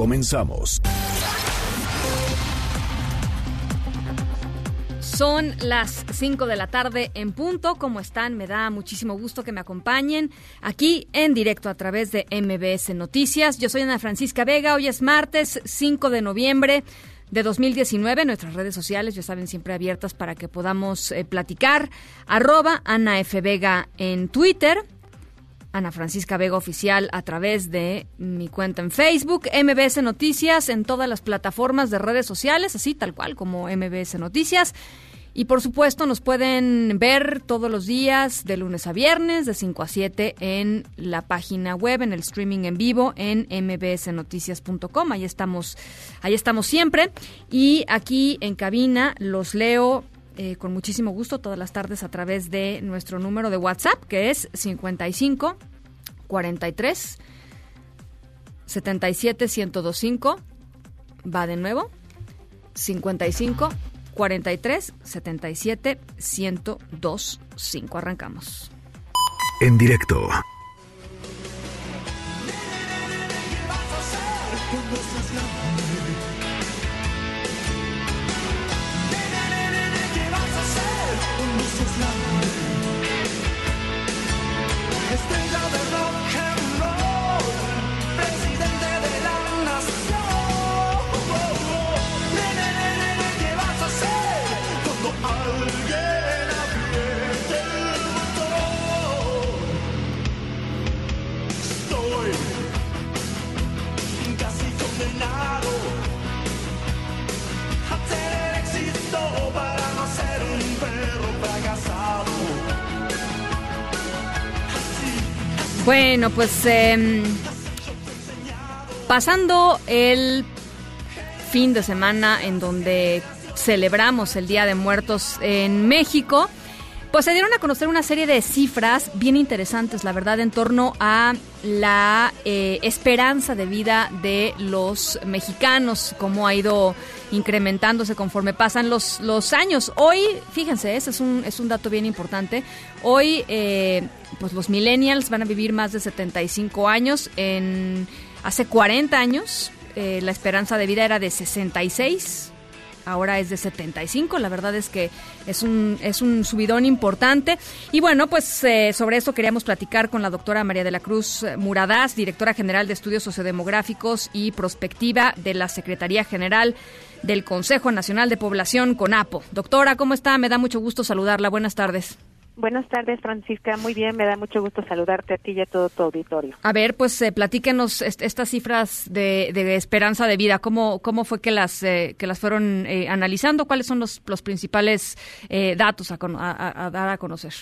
Comenzamos. Son las 5 de la tarde en punto. ¿Cómo están? Me da muchísimo gusto que me acompañen aquí en directo a través de MBS Noticias. Yo soy Ana Francisca Vega. Hoy es martes 5 de noviembre de 2019. Nuestras redes sociales ya saben siempre abiertas para que podamos eh, platicar. Arroba Ana F. Vega en Twitter. Ana Francisca Vega Oficial a través de mi cuenta en Facebook, MBS Noticias en todas las plataformas de redes sociales, así tal cual como MBS Noticias. Y por supuesto nos pueden ver todos los días de lunes a viernes de 5 a 7 en la página web, en el streaming en vivo en mbsnoticias.com. Ahí estamos, ahí estamos siempre. Y aquí en cabina los leo eh, con muchísimo gusto todas las tardes a través de nuestro número de WhatsApp, que es 55 43 77 1025. Va de nuevo. 55 43 77 1025. Arrancamos. En directo Bueno, pues em, pasando el fin de semana en donde celebramos el Día de Muertos en México, pues se dieron a conocer una serie de cifras bien interesantes, la verdad, en torno a la eh, esperanza de vida de los mexicanos, cómo ha ido incrementándose conforme pasan los, los años. Hoy, fíjense, ese es un, es un dato bien importante, hoy eh, pues los millennials van a vivir más de 75 años, en hace 40 años eh, la esperanza de vida era de 66 ahora es de 75. La verdad es que es un, es un subidón importante. Y bueno, pues eh, sobre eso queríamos platicar con la doctora María de la Cruz Muradás, directora general de Estudios Sociodemográficos y Prospectiva de la Secretaría General del Consejo Nacional de Población, CONAPO. Doctora, ¿cómo está? Me da mucho gusto saludarla. Buenas tardes. Buenas tardes, Francisca. Muy bien, me da mucho gusto saludarte a ti y a todo tu auditorio. A ver, pues eh, platíquenos est estas cifras de, de, esperanza de vida. ¿Cómo, cómo fue que las, eh, que las fueron eh, analizando? ¿Cuáles son los, los principales eh, datos a, a, a, dar a conocer?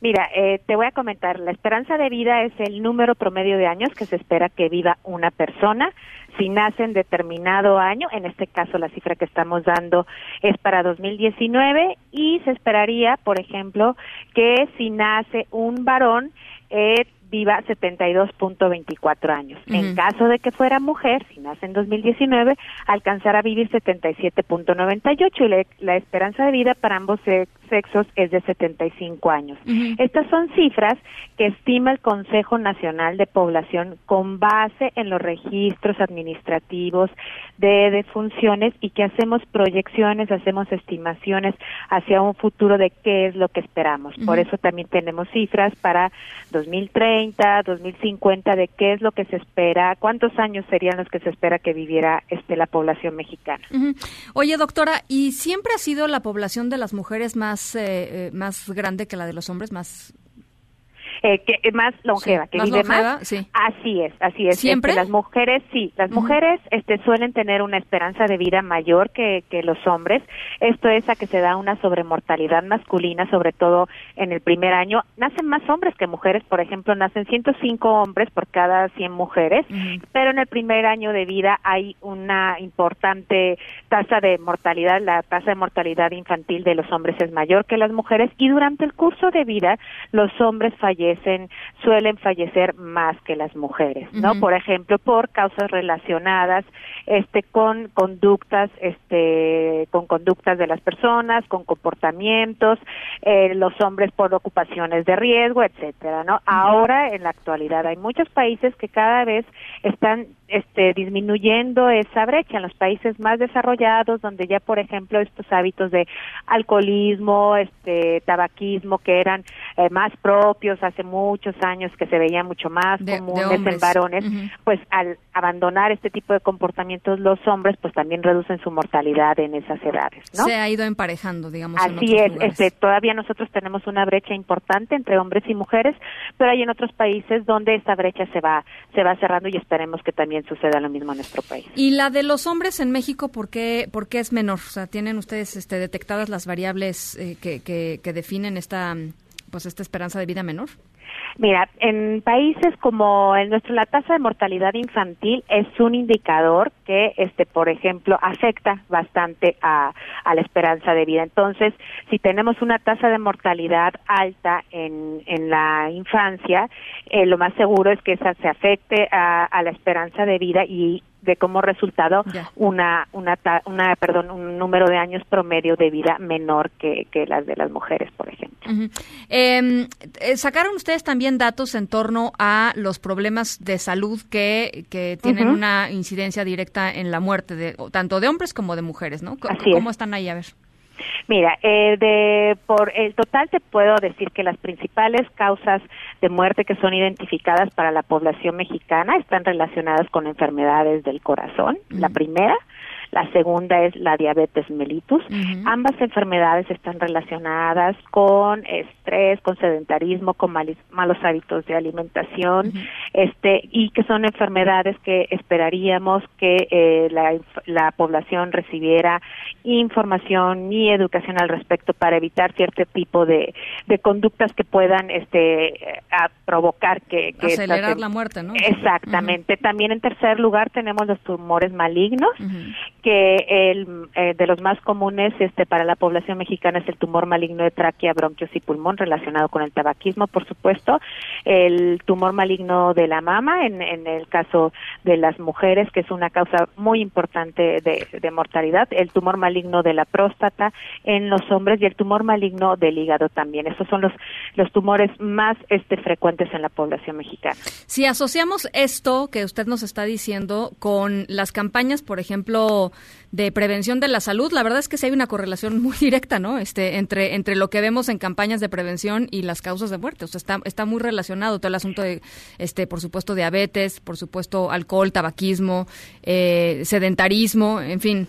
Mira, eh, te voy a comentar. La esperanza de vida es el número promedio de años que se espera que viva una persona si nace en determinado año, en este caso la cifra que estamos dando es para 2019 y se esperaría, por ejemplo, que si nace un varón eh, viva 72.24 años. Uh -huh. En caso de que fuera mujer, si nace en 2019, alcanzará a vivir 77.98 y la, la, esperanza de vida para ambos sexos es de 75 años. Uh -huh. Estas son cifras que estima el Consejo Nacional de Población con base en los registros administrativos de defunciones y que hacemos proyecciones, hacemos estimaciones hacia un futuro de qué es lo que esperamos. Uh -huh. Por eso también tenemos cifras para 2030 2050 de qué es lo que se espera, cuántos años serían los que se espera que viviera este la población mexicana. Oye, doctora, ¿y siempre ha sido la población de las mujeres más eh, más grande que la de los hombres, más eh, que más longeva, Sí, que más vive longeva, más. sí. Así es, así es. ¿Siempre? Este, las mujeres, sí, las mujeres este, suelen tener una esperanza de vida mayor que, que los hombres. Esto es a que se da una sobremortalidad masculina, sobre todo en el primer año. Nacen más hombres que mujeres, por ejemplo, nacen 105 hombres por cada 100 mujeres, pero en el primer año de vida hay una importante tasa de mortalidad, la tasa de mortalidad infantil de los hombres es mayor que las mujeres y durante el curso de vida los hombres fallecen, suelen fallecer más que las mujeres, ¿no? Por ejemplo, por causas relacionadas este con conductas este con conductas de las personas, con comportamientos, eh, los hombres por ocupaciones de riesgo, etcétera, ¿no? Ahora en la actualidad hay muchos países que cada vez están este disminuyendo esa brecha en los países más desarrollados donde ya por ejemplo estos hábitos de alcoholismo, este tabaquismo que eran eh, más propios hace muchos años que se veían mucho más De- de comunes en varones, pues al abandonar este tipo de comportamientos los hombres pues también reducen su mortalidad en esas edades, ¿no? Se ha ido emparejando, digamos. en Así otros es, este, todavía nosotros tenemos una brecha importante entre hombres y mujeres, pero hay en otros países donde esta brecha se va se va cerrando y esperemos que también suceda lo mismo en nuestro país. Y la de los hombres en México, ¿por qué, por qué es menor? O sea, ¿tienen ustedes este, detectadas las variables eh, que, que, que definen esta, pues, esta esperanza de vida menor? Mira, en países como el nuestro, la tasa de mortalidad infantil es un indicador que, este, por ejemplo, afecta bastante a, a la esperanza de vida. Entonces, si tenemos una tasa de mortalidad alta en, en la infancia, eh, lo más seguro es que esa se afecte a, a la esperanza de vida y de como resultado una una perdón un número de años promedio de vida menor que, que las de las mujeres por ejemplo Ujú. Eh, eh, ¿Sacaron ustedes también datos en torno a los problemas de salud que, que tienen una incidencia directa en la muerte, de, tanto de hombres como de mujeres, ¿no? Así ¿Cómo es. están ahí? A ver. Mira, eh, de, por el total te puedo decir que las principales causas de muerte que son identificadas para la población mexicana están relacionadas con enfermedades del corazón. La primera, la segunda es la diabetes mellitus. Ambas enfermedades están relacionadas con estrés, con sedentarismo, con malis- malos hábitos de alimentación, este y que son enfermedades que esperaríamos que eh, la, la población recibiera información y educación al respecto para evitar cierto tipo de, de conductas que puedan este a provocar que, Acelerar la muerte, ¿no? Exactamente. También en tercer lugar tenemos los tumores malignos, que el eh, de los más comunes este para la población mexicana es el tumor maligno de tráquea, bronquios y pulmón relacionado con el tabaquismo, por supuesto, el tumor maligno de la mama en, en el caso de las mujeres, que es una causa muy importante de, de mortalidad, el tumor maligno de la próstata en los hombres y el tumor maligno del hígado también. Esos son los los tumores más este frecuentes en la población mexicana. Si asociamos esto que usted nos está diciendo con las campañas, por ejemplo, de prevención de la salud, la verdad es que sí hay una correlación muy directa, ¿no? Este, entre, entre lo que vemos en campañas de prevención y las causas de muerte. O sea, está, está muy relacionado todo el asunto de, este, por supuesto, diabetes, por supuesto, alcohol, tabaquismo, eh, sedentarismo, en fin.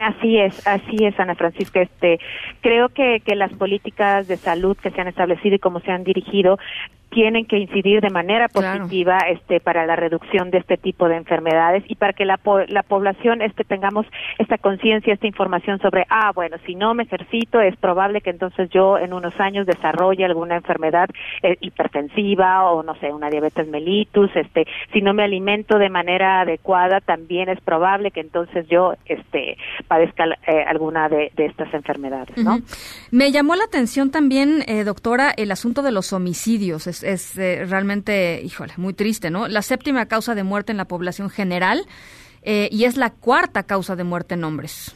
Así es, así es, Ana Francisca. Este, creo que, que las políticas de salud que se han establecido y cómo se han dirigido tienen que incidir de manera positiva este para la reducción de este tipo de enfermedades y para que la, po- la población este tengamos esta conciencia esta información sobre ah bueno si no me ejercito es probable que entonces yo en unos años desarrolle alguna enfermedad eh, hipertensiva o no sé una diabetes mellitus este si no me alimento de manera adecuada también es probable que entonces yo este padezca eh, alguna de, de estas enfermedades no. Me llamó la atención también, eh, doctora, el asunto de los homicidios. Es, es, eh, realmente, híjole, muy triste, ¿no? La séptima causa de muerte en la población general eh, y es la cuarta causa de muerte en hombres.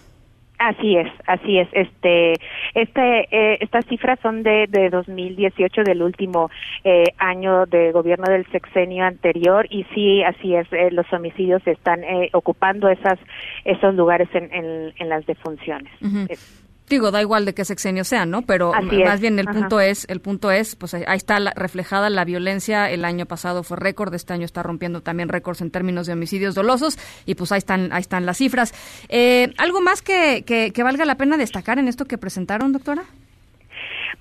Así es, así es. Este, este, eh, estas cifras son de, de 2018, del último eh, año de gobierno del sexenio anterior, y sí, así es. eh, los homicidios están eh, ocupando esas, esos lugares en, en, en las defunciones. Digo, da igual de qué sexenio sea, ¿no? Pero Así más es, bien el ajá. punto es, el punto es, pues ahí está la- reflejada la violencia. El año pasado fue récord, este año está rompiendo también récords en términos de homicidios dolosos y pues ahí están, ahí están las cifras. Eh, ¿Algo más que, que, que valga la pena destacar en esto que presentaron, doctora?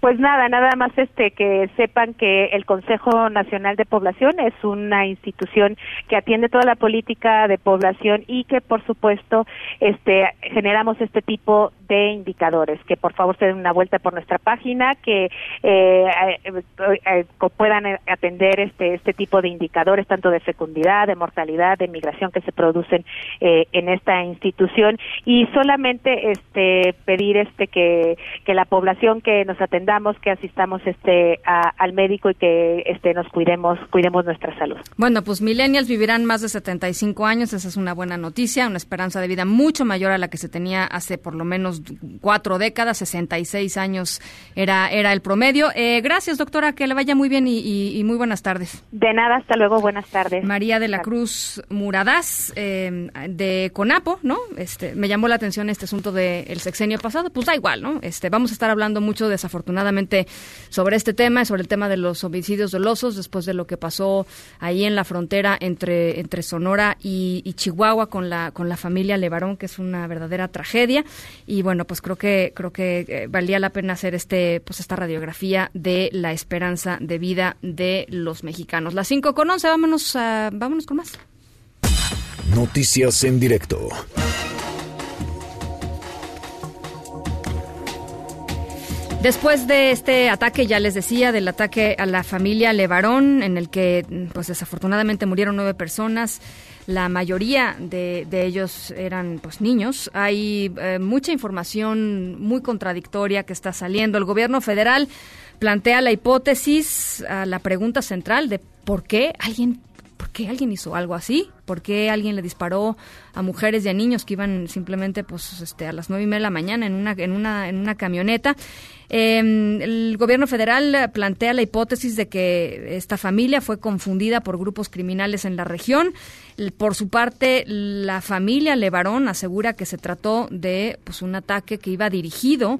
Pues nada, nada más este que sepan que el Consejo Nacional de Población es una institución que atiende toda la política de población y que por supuesto este generamos este tipo de indicadores, que por favor se den una vuelta por nuestra página, que eh, eh, eh, puedan atender este este tipo de indicadores tanto de fecundidad, de mortalidad, de migración que se producen en esta institución. Y solamente este pedir este que que la población que nos atenda que asistamos este al médico y que este nos cuidemos cuidemos nuestra salud. Bueno, pues millennials vivirán más de 75 años, esa es una buena noticia, una esperanza de vida mucho mayor a la que se tenía hace por lo menos cuatro décadas, 66 años era era el promedio. Eh, gracias, doctora, que le vaya muy bien y, muy buenas tardes. De nada, hasta luego, buenas tardes. María de la Cruz Muradás eh, de Conapo, ¿no? Este, me llamó la atención este asunto del sexenio pasado, pues da igual, ¿no? Este, vamos a estar hablando mucho desafortunadamente sobre este tema, sobre el tema de los homicidios dolosos, después de lo que pasó ahí en la frontera entre, entre Sonora y, Chihuahua con la, con la familia Levarón, que es una verdadera tragedia. Y bueno, pues creo que, creo que eh, valía la pena hacer este, pues esta radiografía de la esperanza de vida de los mexicanos. Las 5 con 11, vámonos, vámonos con más. Noticias en directo. Después de este ataque, ya les decía, del ataque a la familia Levarón, en el que pues desafortunadamente murieron nueve personas, la mayoría de, ellos eran pues niños. Hay eh, mucha información muy contradictoria que está saliendo. El gobierno federal plantea la hipótesis, a la pregunta central de por qué alguien ¿por qué alguien hizo algo así? ¿Por qué alguien le disparó a mujeres y a niños que iban simplemente pues este a las nueve y media de la mañana en una en una en una camioneta? Em, el gobierno federal plantea la hipótesis de que esta familia fue confundida por grupos criminales en la región. Por su parte, la familia Levarón asegura que se trató de pues un ataque que iba dirigido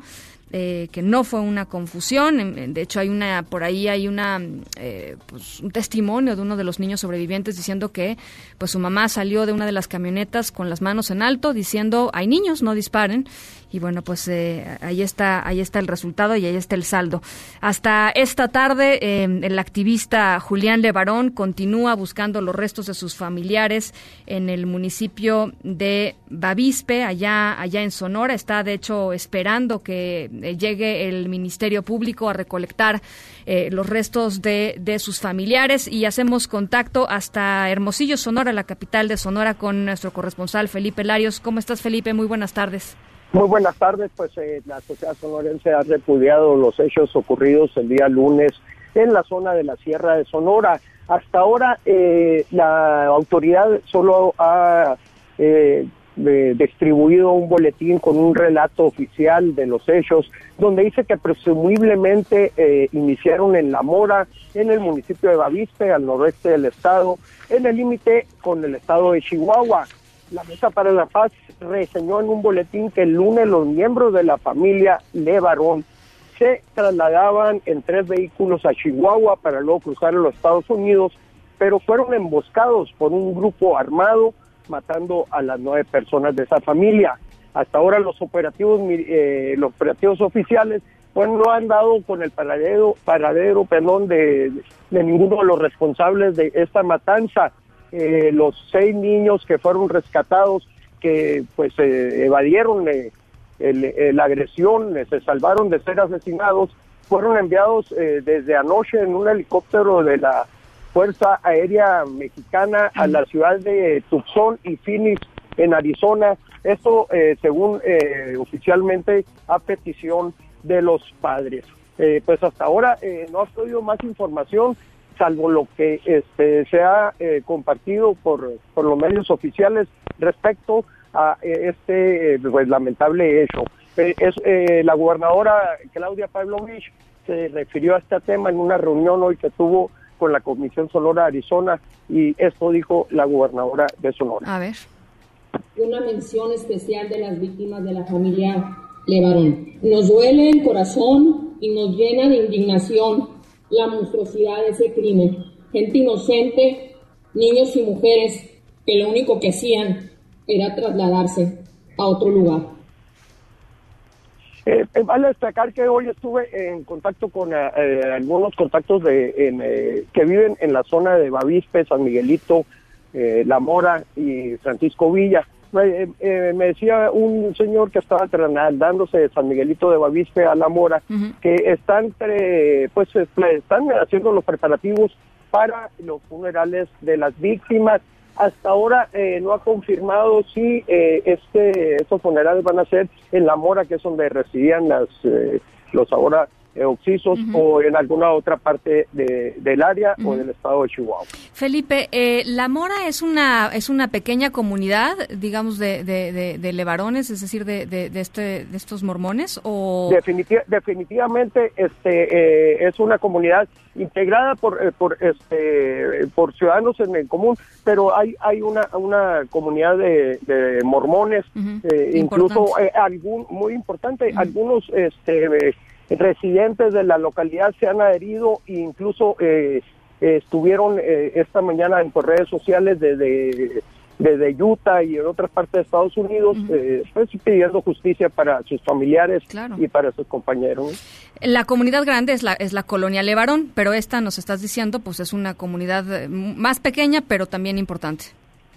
eh, que no fue una confusión. De hecho, hay una por ahí hay una eh, pues, un testimonio de uno de los niños sobrevivientes diciendo que pues su mamá salió de una de las camionetas con las manos en alto diciendo hay niños, no disparen y bueno pues eh, ahí está ahí está el resultado y ahí está el saldo. Hasta esta tarde eh, el activista Julián Levarón continúa buscando los restos de sus familiares en el municipio de Bavispe allá allá en Sonora. Está de hecho esperando que eh, llegue el ministerio público a recolectar los restos de, de sus familiares. Y hacemos contacto hasta Hermosillo Sonora la capital de Sonora con nuestro corresponsal Felipe Larios. Cómo estás Felipe muy buenas tardes muy buenas tardes, pues eh, la sociedad sonorense ha repudiado los hechos ocurridos el día lunes en la zona de la Sierra de Sonora. Hasta ahora eh, la autoridad solo ha eh, distribuido un boletín con un relato oficial de los hechos, donde dice que presumiblemente iniciaron en La Mora, en el municipio de Bavispe, al noroeste del estado, en el límite con el estado de Chihuahua. La Mesa para la Paz reseñó en un boletín que el lunes los miembros de la familia Levarón se trasladaban en tres vehículos a Chihuahua para luego cruzar a los Estados Unidos, pero fueron emboscados por un grupo armado matando a las nueve personas de esa familia. Hasta ahora los operativos eh, los operativos oficiales pues no han dado con el paradero paradero perdón de, de ninguno de los responsables de esta matanza eh, los seis niños que fueron rescatados, que pues eh, evadieron eh, la agresión, se salvaron de ser asesinados, fueron enviados desde anoche en un helicóptero de la Fuerza Aérea Mexicana a la ciudad de Tucson y Phoenix, en Arizona. Esto, según oficialmente, a petición de los padres. pues hasta ahora no ha podido más información salvo lo que este, se ha eh, compartido por, por los medios oficiales respecto a eh, este eh, pues, lamentable hecho. es, la gobernadora Claudia Pavlovich se refirió a este tema en una reunión hoy que tuvo con la Comisión Sonora Arizona y esto dijo la gobernadora de Sonora. A ver. Una mención especial de las víctimas de la familia Levarón. Nos duele el corazón y nos llena de indignación la monstruosidad de ese crimen. Gente inocente, niños y mujeres que lo único que hacían era trasladarse a otro lugar. Eh, eh, vale destacar que hoy estuve en contacto con eh, algunos contactos de en, eh, que viven en la zona de Bavispe, San Miguelito, La Mora y Francisco Villa. Eh, eh, me decía un señor que estaba trasladándose de San Miguelito de Bavispe a La Mora que están eh, pues eh, están haciendo los preparativos para los funerales de las víctimas. Hasta ahora eh, no ha confirmado si eh, este estos funerales van a ser en La Mora, que es donde residían las eh, los ahora eh, occisos, o en alguna otra parte de- del área o del estado de Chihuahua. Felipe, eh, La Mora es una es una pequeña comunidad, digamos, de, de, de, de levarones, es decir, de, de, de este, de estos mormones, o... Definiti- definitivamente este eh, es una comunidad integrada por eh, por este por ciudadanos en el común pero hay hay una una comunidad de, de mormones eh, incluso algún muy importante algunos este residentes de la localidad se han adherido e incluso eh, estuvieron eh, esta mañana en por redes sociales desde desde Utah y en otras partes de Estados Unidos, eh, pues, pidiendo justicia para sus familiares y para sus compañeros. La comunidad grande es la, es la colonia Levarón, pero esta, nos estás diciendo, pues es una comunidad eh, más pequeña, pero también importante.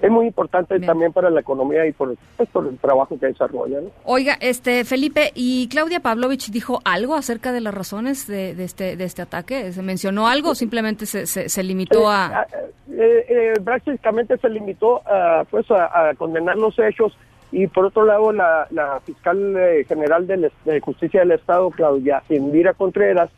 Es muy importante también para la economía y por, pues, por el trabajo que desarrolla. ¿no? Oiga, este Felipe, ¿y Claudia Pavlovich dijo algo acerca de las razones de, de este, de este ataque? ¿Se mencionó algo o simplemente se, se, se limitó a...? Eh, eh, prácticamente se limitó a, pues, a, a condenar los hechos y por otro lado la, la fiscal eh, general est- de justicia del estado Claudia Indira Contreras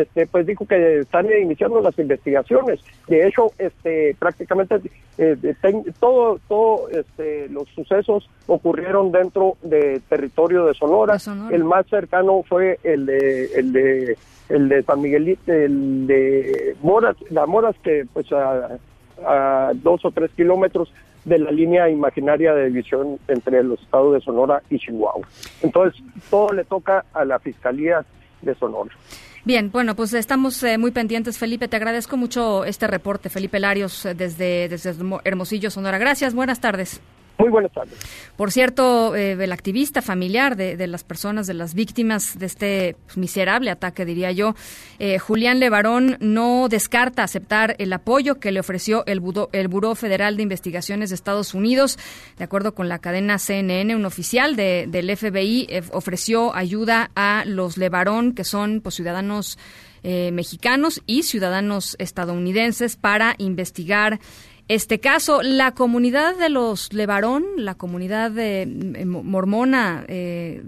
este pues dijo que están iniciando las investigaciones de hecho este prácticamente eh, ten- todo todo este los sucesos ocurrieron dentro del territorio de Sonora. el más cercano fue el de el de el de San Miguelito el de Moras la Moras que pues a, a dos o tres kilómetros de la línea imaginaria de división entre los estados de Sonora y Chihuahua. Entonces, todo le toca a la Fiscalía de Sonora. Bien, bueno, pues estamos eh, muy pendientes, Felipe. Te agradezco mucho este reporte, Felipe Larios, eh, desde, desde Hermo- Hermosillo, Sonora. Gracias, buenas tardes. Muy buenas tardes. Por cierto, eh, el activista familiar de, las personas, de las víctimas de este miserable ataque, diría yo, eh, Julián Levarón, no descarta aceptar el apoyo que le ofreció el, Budo- el Buró Federal de Investigaciones de Estados Unidos. De acuerdo con la cadena CNN, un oficial de- del FBI eh, ofreció ayuda a los Levarón, que son pues, ciudadanos eh, mexicanos y ciudadanos estadounidenses, para investigar este caso, la comunidad de los Levarón, la comunidad de, eh, mo- mormona, eh,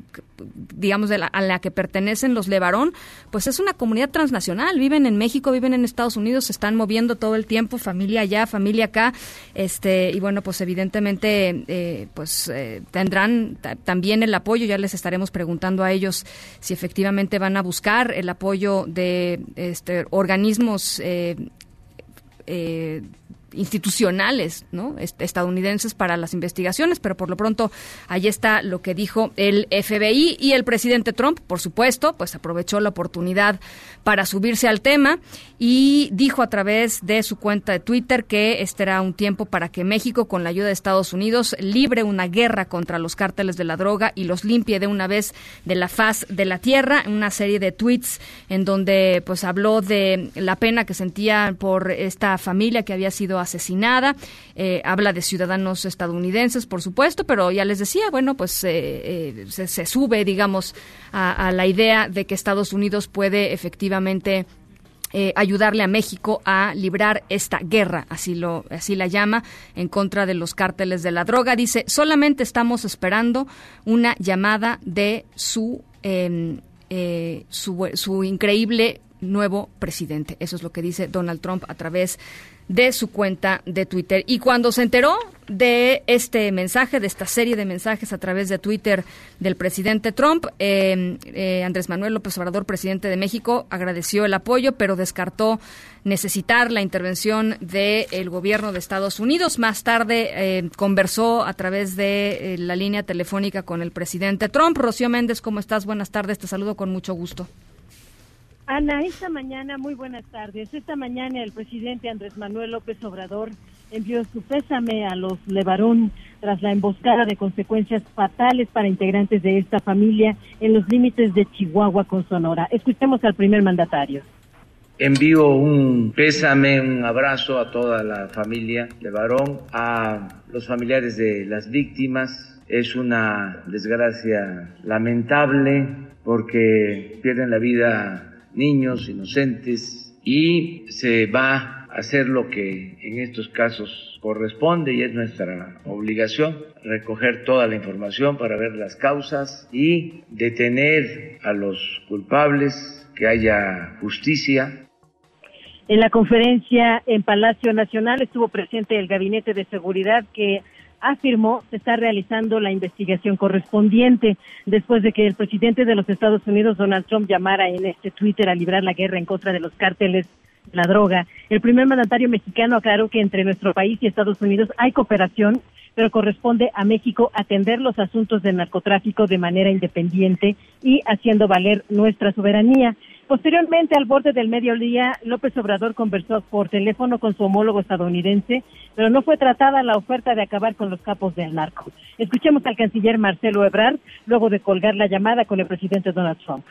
digamos, de la- a la que pertenecen los Levarón, pues es una comunidad transnacional. Viven en México, viven en Estados Unidos, se están moviendo todo el tiempo, familia allá, familia acá. este Y bueno, pues evidentemente, eh, pues eh, tendrán ta- también el apoyo. Ya les estaremos preguntando a ellos si efectivamente van a buscar el apoyo de este, organismos. eh, eh, institucionales ¿no? Est- estadounidenses para las investigaciones, pero por lo pronto ahí está lo que dijo el FBI y el presidente Trump, por supuesto, pues aprovechó la oportunidad para subirse al tema y dijo a través de su cuenta de Twitter que este era un tiempo para que México, con la ayuda de Estados Unidos, libre una guerra contra los cárteles de la droga y los limpie de una vez de la faz de la tierra. Una serie de tweets en donde pues habló de la pena que sentía por esta familia que había sido asesinada. Eh, habla de ciudadanos estadounidenses, por supuesto, pero ya les decía, bueno, pues eh, eh, se, sube, digamos, a, la idea de que Estados Unidos puede efectivamente eh, ayudarle a México a librar esta guerra, así lo así la llama, en contra de los cárteles de la droga. Dice, solamente estamos esperando una llamada de su eh, eh, su, su increíble nuevo presidente. Eso es lo que dice Donald Trump a través de su cuenta de Twitter. Y cuando se enteró de este mensaje, de esta serie de mensajes a través de Twitter del presidente Trump, eh, eh, Andrés Manuel López Obrador, presidente de México, agradeció el apoyo, pero descartó necesitar la intervención del gobierno de Estados Unidos. Más tarde eh, conversó a través de eh, la línea telefónica con el presidente Trump. Rocío Méndez, ¿cómo estás? Buenas tardes, te saludo con mucho gusto. Ana, esta mañana, muy buenas tardes. Esta mañana el presidente Andrés Manuel López Obrador envió su pésame a los Levarón tras la emboscada de consecuencias fatales para integrantes de esta familia en los límites de Chihuahua con Sonora. Escuchemos al primer mandatario. Envío un pésame, un abrazo a toda la familia de Varón, a los familiares de las víctimas. Es una desgracia lamentable porque pierden la vida niños inocentes y se va a hacer lo que en estos casos corresponde y es nuestra obligación, recoger toda la información para ver las causas y detener a los culpables, que haya justicia. En la conferencia en Palacio Nacional estuvo presente el Gabinete de Seguridad que afirmó se está realizando la investigación correspondiente después de que el presidente de los Estados Unidos, Donald Trump, llamara en este Twitter a librar la guerra en contra de los cárteles de la droga. El primer mandatario mexicano aclaró que entre nuestro país y Estados Unidos hay cooperación, pero corresponde a México atender los asuntos del narcotráfico de manera independiente y haciendo valer nuestra soberanía. Posteriormente, al borde del mediodía, López Obrador conversó por teléfono con su homólogo estadounidense, pero no fue tratada la oferta de acabar con los capos del narco. Escuchemos al canciller Marcelo Ebrard luego de colgar la llamada con el presidente Donald Trump.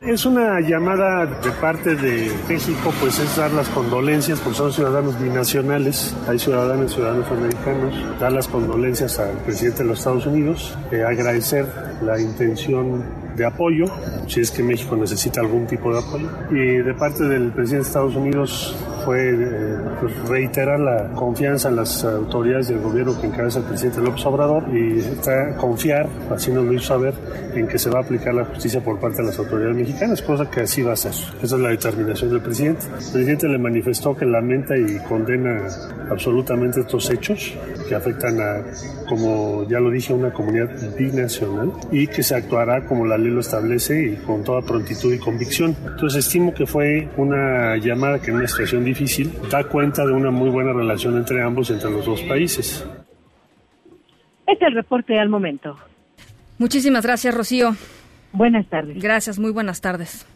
Es una llamada de parte de México, pues es dar las condolencias, porque son ciudadanos binacionales, hay ciudadanos y ciudadanos americanos, dar las condolencias al presidente de los Estados Unidos, eh, agradecer la intención de apoyo, si es que México necesita algún tipo de apoyo. Y de parte del presidente de Estados Unidos fue eh, pues, reiterar la confianza en las autoridades del gobierno que encabeza el presidente López Obrador y está confiar, así nos lo hizo saber, en que se va a aplicar la justicia por parte de las autoridades mexicanas, cosa que así va a ser. Esa es la determinación del presidente. El presidente le manifestó que lamenta y condena absolutamente estos hechos que afectan a, como ya lo dije, una comunidad binacional y que se actuará como la ley lo establece y con toda prontitud y convicción. Entonces estimo que fue una llamada que en una situación difícil da cuenta de una muy buena relación entre ambos, entre los dos países. Este es el reporte al momento. Muchísimas gracias, Rocío. Buenas tardes. Gracias, muy buenas tardes.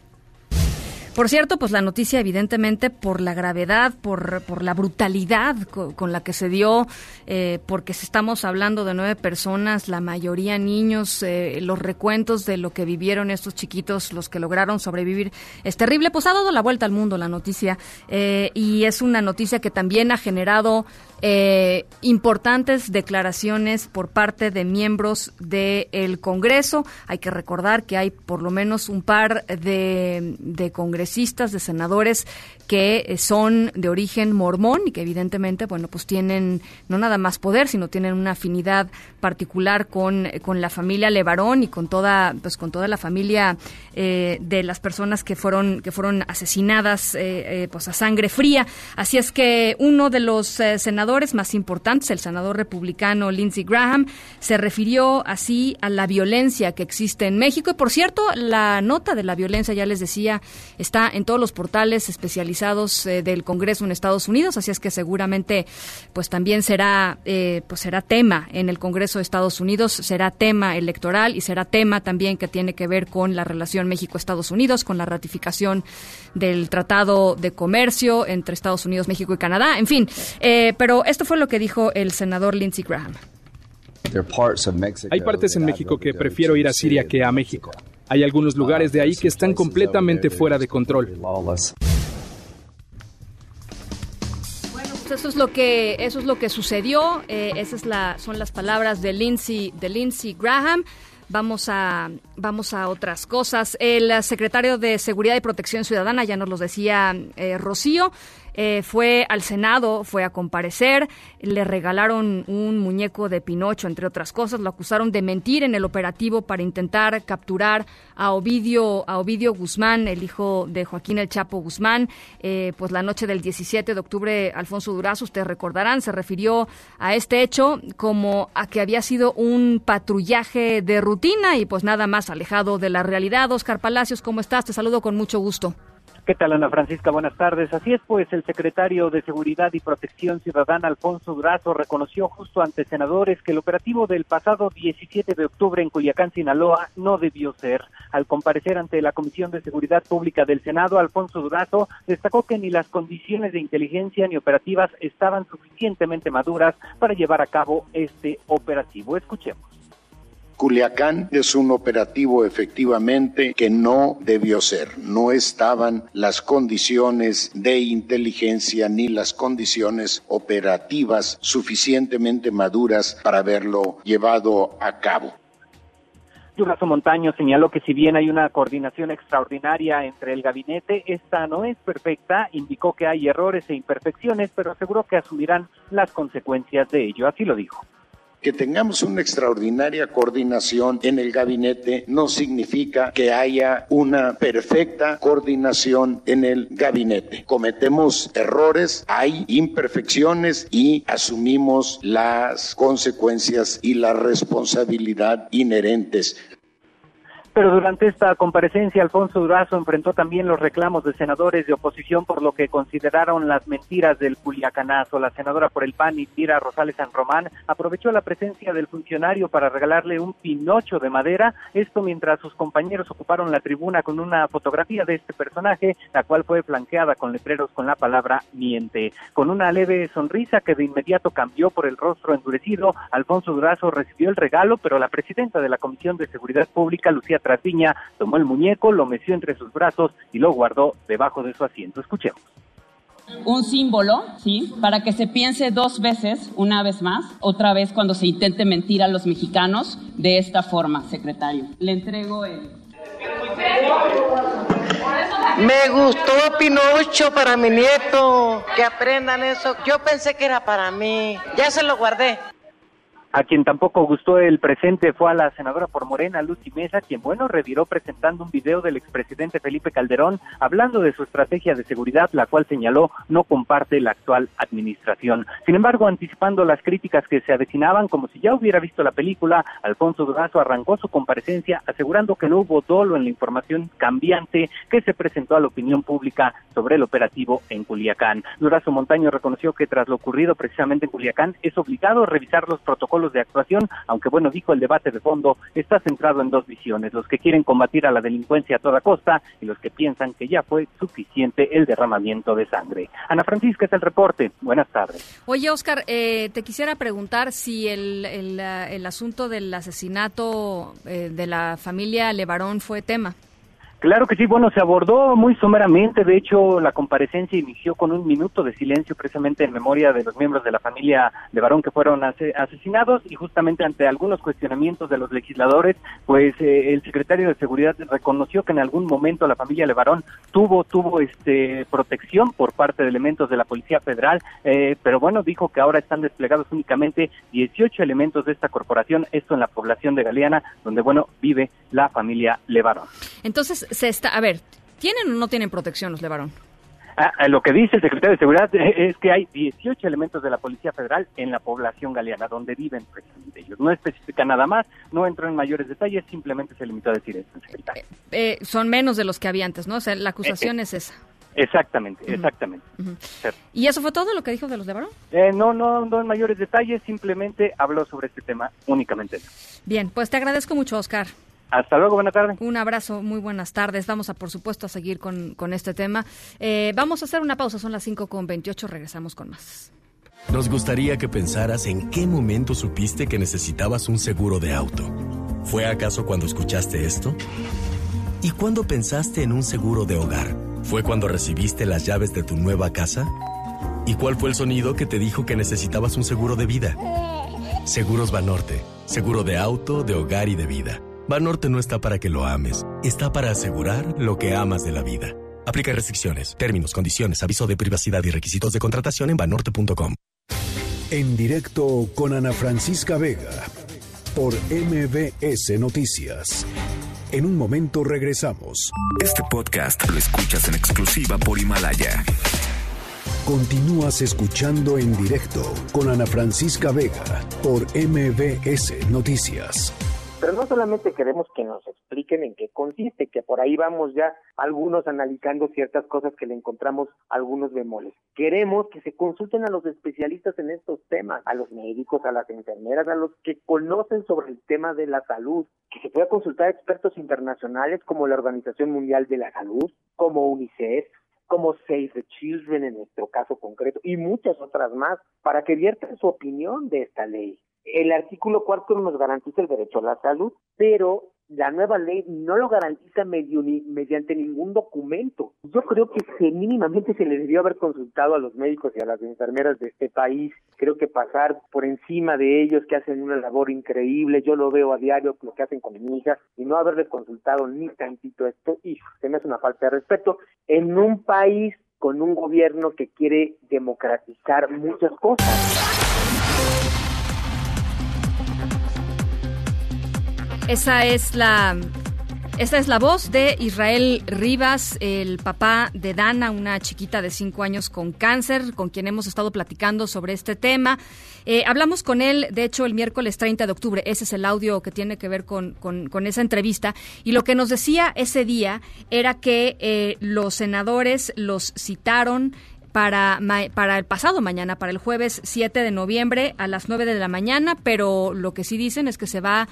Por cierto, pues la noticia evidentemente por la gravedad, por, por la brutalidad con, la que se dio, eh, porque estamos hablando de nueve personas, la mayoría niños, eh, los recuentos de lo que vivieron estos chiquitos, los que lograron sobrevivir, es terrible. Pues ha dado la vuelta al mundo la noticia eh, y es una noticia que también ha generado eh, importantes declaraciones por parte de miembros del Congreso. Hay que recordar que hay por lo menos un par de, de congresistas, de senadores que eh, son de origen mormón y que evidentemente, bueno, pues tienen no nada más poder, sino tienen una afinidad particular con, con la familia Levarón y con toda, pues con toda la familia eh, de las personas que fueron, que fueron asesinadas, eh, pues a sangre fría. Así es que uno de los senadores más importantes, el senador republicano Lindsey Graham, se refirió así a la violencia que existe en México. Y por cierto, la nota de la violencia, ya les decía, está en todos los portales especializados eh, del Congreso en Estados Unidos, así es que seguramente pues también será eh, pues será tema en el Congreso de Estados Unidos, será tema electoral y será tema también que tiene que ver con la relación México-Estados Unidos, con la ratificación del Tratado de Comercio entre Estados Unidos, México y Canadá, en fin. Eh, pero esto fue lo que dijo el senador Lindsey Graham. Hay partes en México que prefiero ir a Siria que a México. Hay algunos lugares de ahí que están completamente fuera de control. Eso es lo que eso es lo que sucedió. Eh, esas la, son las palabras de Lindsey de Lindsey Graham. Vamos a vamos a otras cosas. El secretario de Seguridad y Protección Ciudadana ya nos lo decía eh, Rocío. Eh, fue al Senado, fue a comparecer, le regalaron un muñeco de Pinocho, entre otras cosas, lo acusaron de mentir en el operativo para intentar capturar a Ovidio, a Ovidio Guzmán, el hijo de Joaquín El Chapo Guzmán. Eh, pues la noche del 17 de octubre, Alfonso Durazo, ustedes recordarán, se refirió a este hecho como a que había sido un patrullaje de rutina y pues nada más alejado de la realidad. Oscar Palacios, ¿cómo estás? Te saludo con mucho gusto. ¿Qué tal, Ana Francisca? Buenas tardes. Así es, pues el secretario de Seguridad y Protección Ciudadana, Alfonso Durazo, reconoció justo ante senadores que el operativo del pasado 17 de octubre en Culiacán, Sinaloa, no debió ser. Al comparecer ante la Comisión de Seguridad Pública del Senado, Alfonso Durazo destacó que ni las condiciones de inteligencia ni operativas estaban suficientemente maduras para llevar a cabo este operativo. Escuchemos. Culiacán es un operativo efectivamente que no debió ser. No estaban las condiciones de inteligencia ni las condiciones operativas suficientemente maduras para haberlo llevado a cabo. Durazo Montaño señaló que si bien hay una coordinación extraordinaria entre el gabinete, esta no es perfecta, indicó que hay errores e imperfecciones, pero aseguró que asumirán las consecuencias de ello. Así lo dijo. Que tengamos una extraordinaria coordinación en el gabinete no significa que haya una perfecta coordinación en el gabinete. Cometemos errores, hay imperfecciones y asumimos las consecuencias y la responsabilidad inherentes. Pero durante esta comparecencia, Alfonso Durazo enfrentó también los reclamos de senadores de oposición por lo que consideraron las mentiras del Culiacanazo. La senadora por el PAN, Itira Rosales San Román, aprovechó la presencia del funcionario para regalarle un pinocho de madera, esto mientras sus compañeros ocuparon la tribuna con una fotografía de este personaje, la cual fue flanqueada con letreros con la palabra miente. Con una leve sonrisa que de inmediato cambió por el rostro endurecido, Alfonso Durazo recibió el regalo, pero la presidenta de la Comisión de Seguridad Pública, Lucía Trapiña tomó el muñeco, lo meció entre sus brazos y lo guardó debajo de su asiento. Escuchemos. Un símbolo, ¿sí? Para que se piense dos veces, una vez más, otra vez cuando se intente mentir a los mexicanos de esta forma, secretario. Le entrego el... Me gustó Pinocho para mi nieto, que aprendan eso. Yo pensé que era para mí, ya se lo guardé. A quien tampoco gustó el presente fue a la senadora por Morena, Lucy Mesa, quien, bueno, reviró presentando un video del expresidente Felipe Calderón hablando de su estrategia de seguridad, la cual señaló no comparte la actual administración. Sin embargo, anticipando las críticas que se avecinaban, como si ya hubiera visto la película, Alfonso Durazo arrancó su comparecencia asegurando que no hubo dolo en la información cambiante que se presentó a la opinión pública sobre el operativo en Culiacán. Durazo Montaño reconoció que tras lo ocurrido precisamente en Culiacán es obligado a revisar los protocolos de actuación, aunque bueno, dijo el debate de fondo está centrado en dos visiones, los que quieren combatir a la delincuencia a toda costa y los que piensan que ya fue suficiente el derramamiento de sangre. Ana Francisca es el reporte. Buenas tardes. Oye, Oscar, eh, te quisiera preguntar si el, el, el asunto del asesinato eh, de la familia Levarón fue tema. Claro que sí, bueno, se abordó muy someramente, de hecho la comparecencia inició con un minuto de silencio precisamente en memoria de los miembros de la familia de Barón que fueron ase- asesinados y justamente ante algunos cuestionamientos de los legisladores, pues eh, el secretario de Seguridad reconoció que en algún momento la familia Levarón tuvo tuvo este protección por parte de elementos de la Policía Federal, eh, pero bueno, dijo que ahora están desplegados únicamente 18 elementos de esta corporación, esto en la población de Galeana, donde bueno, vive la familia Levarón. Entonces, se está, a ver, ¿tienen o no tienen protección los Levarón? Ah, ah, lo que dice el secretario de Seguridad eh, es que hay 18 elementos de la Policía Federal en la población galeana, donde viven precisamente ellos. No especifica nada más, no entró en mayores detalles, simplemente se limitó a decir esto el secretario. Eh, son menos de los que había antes, ¿no? O sea, la acusación Eh, eh. es esa. Exactamente, exactamente. ¿Y eso fue todo lo que dijo de los Levarón? Eh, no, no, no en mayores detalles, simplemente habló sobre este tema únicamente. Bien, pues te agradezco mucho, Oscar. Hasta luego, buena tarde. Un abrazo, muy buenas tardes. Vamos a, por supuesto, a seguir con, con este tema. Eh, vamos a hacer una pausa, son las 5 con 28, regresamos con más. Nos gustaría que pensaras en qué momento supiste que necesitabas un seguro de auto. ¿Fue acaso cuando escuchaste esto? ¿Y cuándo pensaste en un seguro de hogar? ¿Fue cuando recibiste las llaves de tu nueva casa? ¿Y cuál fue el sonido que te dijo que necesitabas un seguro de vida? Seguros Banorte, seguro de auto, de hogar y de vida. Banorte no está para que lo ames, está para asegurar lo que amas de la vida. Aplica restricciones, términos, condiciones, aviso de privacidad y requisitos de contratación en banorte.com. En directo con Ana Francisca Vega por MBS Noticias. En un momento regresamos. Este podcast lo escuchas en exclusiva por Himalaya. Continúas escuchando en directo con Ana Francisca Vega por MBS Noticias. Pero no solamente queremos que nos expliquen en qué consiste, que por ahí vamos ya algunos analizando ciertas cosas que le encontramos algunos bemoles. Queremos que se consulten a los especialistas en estos temas, a los médicos, a las enfermeras, a los que conocen sobre el tema de la salud, que se pueda consultar a expertos internacionales como la Organización Mundial de la Salud, como UNICEF, como Save the Children en nuestro caso concreto y muchas otras más para que viertan su opinión de esta ley. El artículo cuarto nos garantiza el derecho a la salud, pero la nueva ley no lo garantiza medio mediante ningún documento. Yo creo que se- mínimamente se le debió haber consultado a los médicos y a las enfermeras de este país. Creo que pasar por encima de ellos que hacen una labor increíble, yo lo veo a diario lo que hacen con mi hija y no haberles consultado ni tantito esto, hijo, se me hace una falta de respeto en un país con un gobierno que quiere democratizar muchas cosas. Esa es la esta es la voz de Israel Rivas, el papá de Dana, una chiquita de cinco años con cáncer, con quien hemos estado platicando sobre este tema. Eh, hablamos con él, de hecho, el miércoles 30 de octubre. Ese es el audio que tiene que ver con, con- con esa entrevista. Y lo que nos decía ese día era que eh, los senadores los citaron para, para el pasado mañana, para el jueves 7 de noviembre a las 9 de la mañana, pero lo que sí dicen es que se va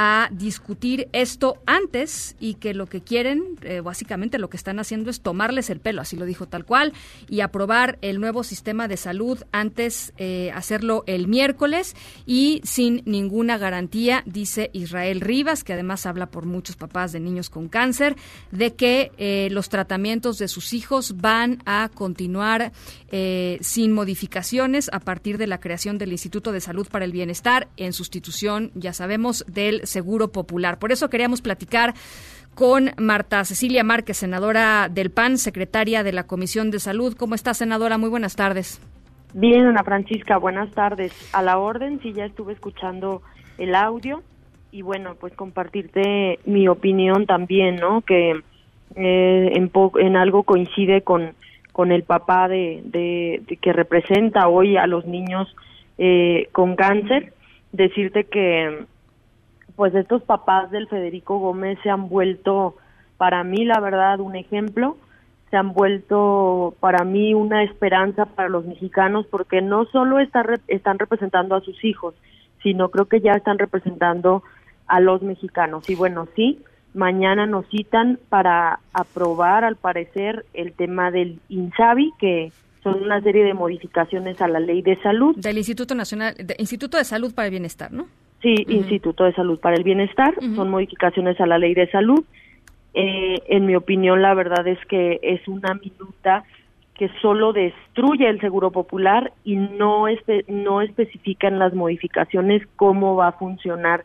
a discutir esto antes y que lo que quieren, eh, básicamente lo que están haciendo es tomarles el pelo, así lo dijo tal cual, y aprobar el nuevo sistema de salud antes, eh, hacerlo el miércoles y sin ninguna garantía, dice Israel Rivas, que además habla por muchos papás de niños con cáncer, de que eh, los tratamientos de sus hijos van a continuar eh, sin modificaciones a partir de la creación del Instituto de Salud para el Bienestar en sustitución, ya sabemos, del Seguro Popular. Por eso queríamos platicar con Marta Cecilia Márquez, senadora del PAN, secretaria de la Comisión de Salud. ¿Cómo está, senadora? Muy buenas tardes. Bien, Ana Francisca, buenas tardes. A la orden, sí, ya estuve escuchando el audio y bueno, pues compartirte mi opinión también, ¿no? Que eh, en, po- en algo coincide con, con el papá de, de- que representa hoy a los niños eh, con cáncer. Decirte que pues estos papás del Federico Gómez se han vuelto para mí la verdad un ejemplo se han vuelto para mí una esperanza para los mexicanos porque no solo están representando a sus hijos, sino creo que ya están representando a los mexicanos. Y bueno, sí, mañana nos citan para aprobar al parecer el tema del INSABI, que son una serie de modificaciones a la ley de salud. Del Instituto Nacional, de- Instituto de Salud para el Bienestar, ¿no? Sí, Instituto de Salud para el Bienestar, son modificaciones a la ley de salud. Eh, en mi opinión, la verdad es que es una minuta que solo destruye el Seguro Popular y no, espe- no especifica en las modificaciones cómo va a funcionar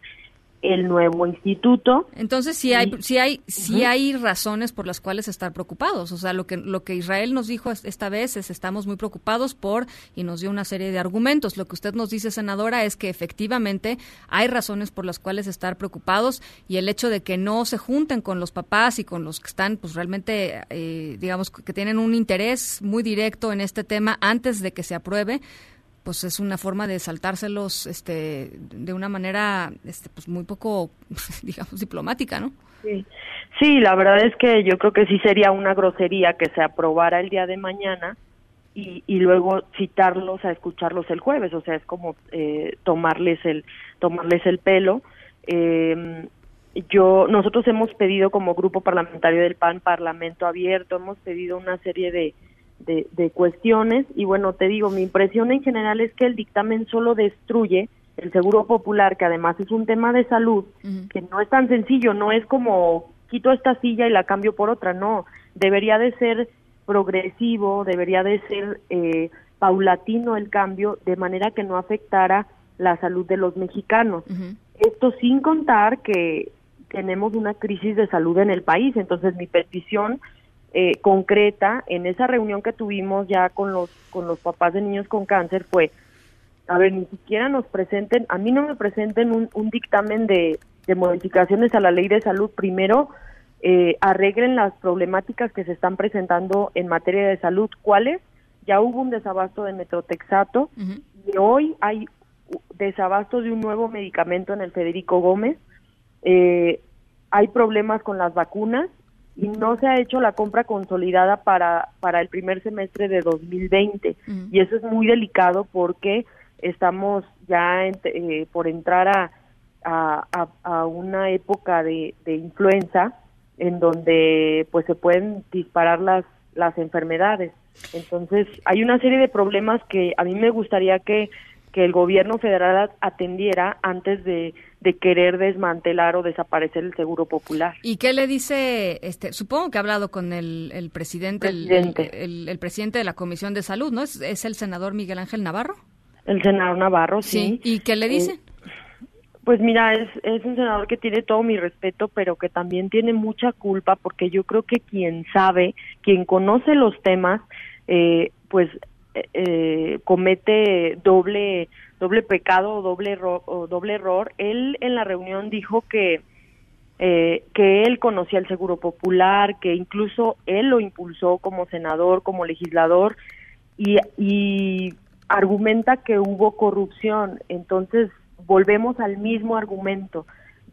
el nuevo instituto. Entonces sí hay, sí hay, sí hay razones por las cuales estar preocupados. O sea, lo que lo que Israel nos dijo es- esta vez es estamos muy preocupados por y nos dio una serie de argumentos. Lo que usted nos dice, senadora, es que efectivamente hay razones por las cuales estar preocupados y el hecho de que no se junten con los papás y con los que están, pues realmente, eh, digamos, que tienen un interés muy directo en este tema antes de que se apruebe pues es una forma de saltárselos este de una manera este pues muy poco digamos diplomática no Sí. sí, la verdad es que yo creo que sí sería una grosería que se aprobara el día de mañana y, y luego citarlos a escucharlos el jueves, o sea, es como eh, tomarles el tomarles el pelo. Eh, yo nosotros hemos pedido como grupo parlamentario del PAN Parlamento abierto, hemos pedido una serie de de, de cuestiones. Y bueno, te digo, mi impresión en general es que el dictamen solo destruye el seguro popular, que además es un tema de salud, que no es tan sencillo, no es como quito esta silla y la cambio por otra, no, debería de ser progresivo, debería de ser eh, paulatino el cambio, de manera que no afectara la salud de los mexicanos. Esto sin contar que tenemos una crisis de salud en el país, entonces mi petición eh, concreta en esa reunión que tuvimos ya con los con los papás de niños con cáncer fue a ver ni siquiera nos presenten a mí no me presenten un, un dictamen de, de modificaciones a la ley de salud. Primero eh, arreglen las problemáticas que se están presentando en materia de salud. Cuáles ya hubo un desabasto de metrotexato y hoy hay desabasto de un nuevo medicamento en el Federico Gómez. Eh, hay problemas con las vacunas y no se ha hecho la compra consolidada para, para el primer semestre de 2020. Y eso es muy delicado porque estamos ya en- eh, por entrar a, a, a- a una época de, de influenza en donde pues se pueden disparar las, las enfermedades. Entonces hay una serie de problemas que a mí me gustaría que, que el gobierno federal atendiera antes de, de querer desmantelar o desaparecer el seguro popular. ¿Y qué le dice, este, supongo que ha hablado con el, el presidente, Presidente. El, el presidente de la Comisión de Salud, ¿no? ¿Es, es el senador Miguel Ángel Navarro? El senador Navarro, sí. ¿Y qué le dice? Eh, Pues mira, es, es un senador que tiene todo mi respeto, pero que también tiene mucha culpa porque yo creo que quien sabe, quien conoce los temas, eh, pues eh, comete doble doble pecado o doble error, o doble error. Él en la reunión dijo que eh, que él conocía el Seguro Popular, que incluso él lo impulsó como senador, como legislador, y, y argumenta que hubo corrupción. Entonces, volvemos al mismo argumento.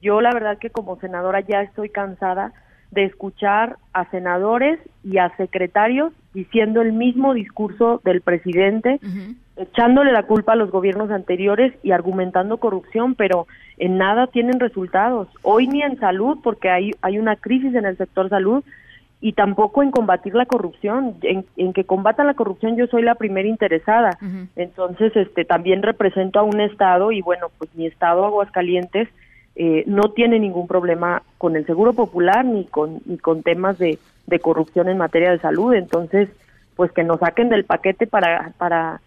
Yo la verdad que como senadora ya estoy cansada de escuchar a senadores y a secretarios diciendo el mismo discurso del presidente, echándole la culpa a los gobiernos anteriores y argumentando corrupción, pero en nada tienen resultados. Hoy ni en salud, porque hay, hay una crisis en el sector salud, y tampoco en combatir la corrupción. En, en que combatan la corrupción yo soy la primera interesada. Entonces, este, también represento a un estado y bueno, pues mi estado, Aguascalientes, eh, no tiene ningún problema con el Seguro Popular ni con, ni con temas de, de corrupción en materia de salud. Entonces, pues que nos saquen del paquete para, para,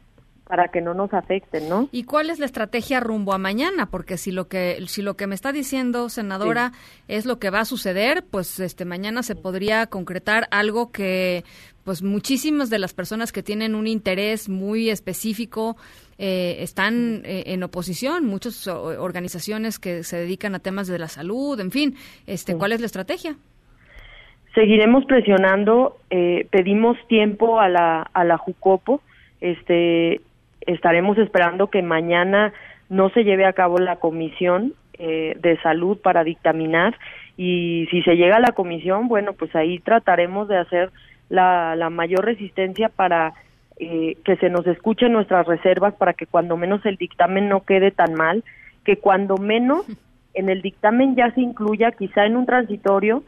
para que no nos afecten, ¿no? ¿Y cuál es la estrategia rumbo a mañana? Porque si lo que si lo que me está diciendo, senadora, es lo que va a suceder, pues este mañana se podría concretar algo que pues muchísimas de las personas que tienen un interés muy específico eh, están eh, en oposición, muchas organizaciones que se dedican a temas de la salud, en fin, este, ¿cuál es la estrategia? Seguiremos presionando, eh, pedimos tiempo a la, a la Jucopo, este, estaremos esperando que mañana no se lleve a cabo la comisión eh, de salud para dictaminar y si se llega a la comisión, bueno, pues ahí trataremos de hacer la, la mayor resistencia para eh, que se nos escuchen nuestras reservas para que cuando menos el dictamen no quede tan mal, que cuando menos en el dictamen ya se incluya quizá en un transitorio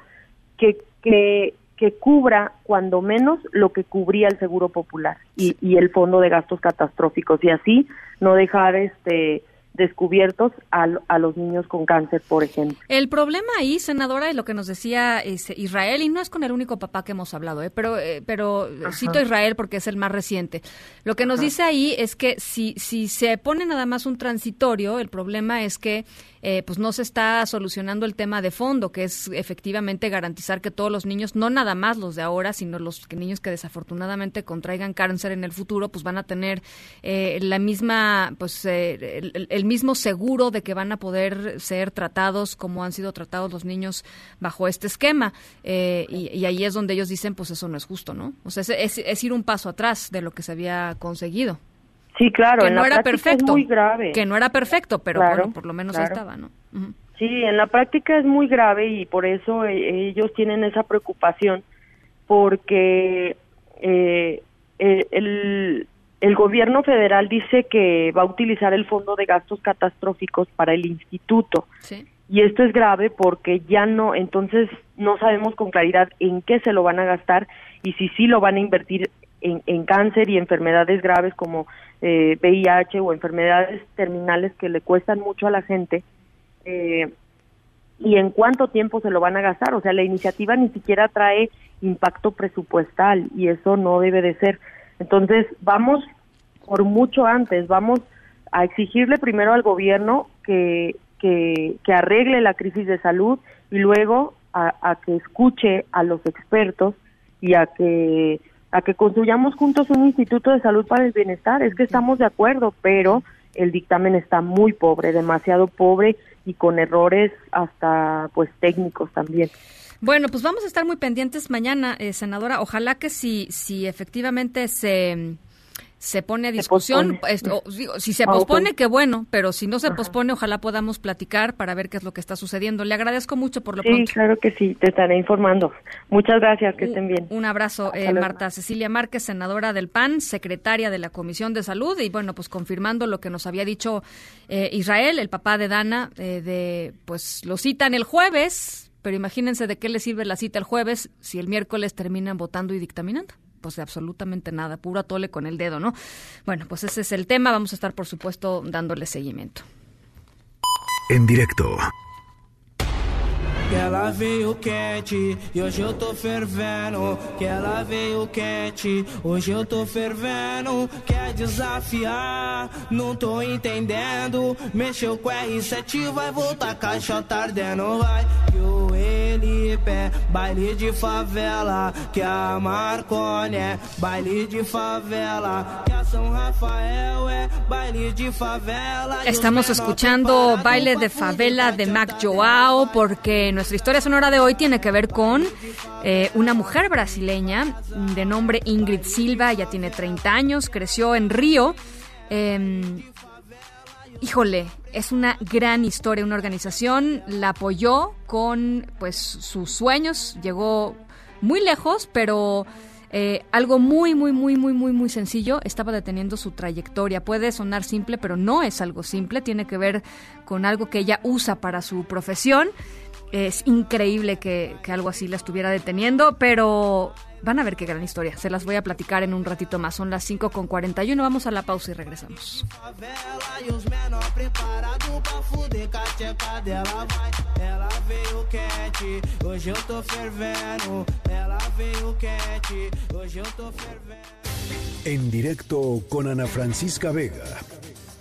que, que, que cubra cuando menos lo que cubría el Seguro Popular y, y el Fondo de Gastos Catastróficos. Y así no dejar este descubiertos a, a los niños con cáncer, por ejemplo. El problema ahí, senadora, es lo que nos decía este, Israel, y no es con el único papá que hemos hablado, ¿eh? pero, eh, pero cito a Israel porque es el más reciente. Lo que nos dice ahí es que si, si se pone nada más un transitorio, el problema es que eh, pues no se está solucionando el tema de fondo, que es efectivamente garantizar que todos los niños, no nada más los de ahora, sino los que niños que desafortunadamente contraigan cáncer en el futuro, pues van a tener eh, la misma, pues eh, el, mismo seguro de que van a poder ser tratados como han sido tratados los niños bajo este esquema. Eh, y, y ahí es donde ellos dicen, pues eso no es justo, ¿no? O sea, es- es ir un paso atrás de lo que se había conseguido. Sí, claro, que en no la era práctica es perfecto. muy grave. Que no era perfecto, pero Claro, bueno, por lo menos claro. estaba, ¿no? Sí, en la práctica es muy grave y por eso eh, ellos tienen esa preocupación, porque eh, eh, el, el gobierno federal dice que va a utilizar el Fondo de Gastos Catastróficos para el instituto. Sí. Y esto es grave porque ya no, entonces no sabemos con claridad en qué se lo van a gastar y si sí lo van a invertir en, cáncer y enfermedades graves como eh, VIH o enfermedades terminales que le cuestan mucho a la gente. eh, y en cuánto tiempo se lo van a gastar. O sea, la iniciativa ni siquiera trae impacto presupuestal y eso no debe de ser. Entonces, vamos por mucho antes, vamos a exigirle primero al gobierno que, que, que arregle la crisis de salud y luego a, a que escuche a los expertos y a que a que construyamos juntos un instituto de salud para el bienestar. Es que estamos de acuerdo, pero el dictamen está muy pobre, demasiado pobre y con errores hasta pues técnicos también. Bueno, pues vamos a estar muy pendientes mañana, eh, senadora. Ojalá que si, si efectivamente se, se pone a discusión. Esto, digo, si se pospone, qué bueno, pero si no se pospone, ojalá podamos platicar para ver qué es lo que está sucediendo. Le agradezco mucho por lo Sí, pronto. claro que sí, te estaré informando. Muchas gracias, que estén bien. Un abrazo, eh. Marta Cecilia Márquez, senadora del PAN, secretaria de la Comisión de Salud, y bueno, pues confirmando lo que nos había dicho eh, Israel, el papá de Dana, eh, de pues lo citan el jueves, pero imagínense de qué le sirve la cita el jueves si el miércoles terminan votando y dictaminando. Pues de absolutamente nada, puro atole con el dedo, ¿no? Bueno, pues ese es el tema, vamos a estar por supuesto dándole seguimiento. En directo, Que ela veio quente e hoje eu tô fervendo. Que ela veio quente, hoje eu tô fervendo. Quer desafiar, não tô entendendo. Mexeu com R7, vai voltar caixa tardendo. Vai que o Elipe, baile de favela. Que a Marcone é baile de favela. Que a São Rafael é baile de favela. Os Estamos escuchando Baile de Favela de Mac Joao porque nuestra historia sonora de hoy tiene que ver con eh, una mujer brasileña de nombre Ingrid Silva, ya tiene 30 años, creció en Río. Eh, híjole, es una gran historia, una organización la apoyó con pues sus sueños, llegó muy lejos, pero eh, algo muy, muy, muy, muy, muy, muy sencillo estaba deteniendo su trayectoria. Puede sonar simple, pero no es algo simple. Tiene que ver con algo que ella usa para su profesión. Es increíble que, que algo así la estuviera deteniendo, pero van a ver qué gran historia. Se las voy a platicar en un ratito más. Son las 5 con 41. Vamos a la pausa y regresamos. en directo con Ana Francisca Vega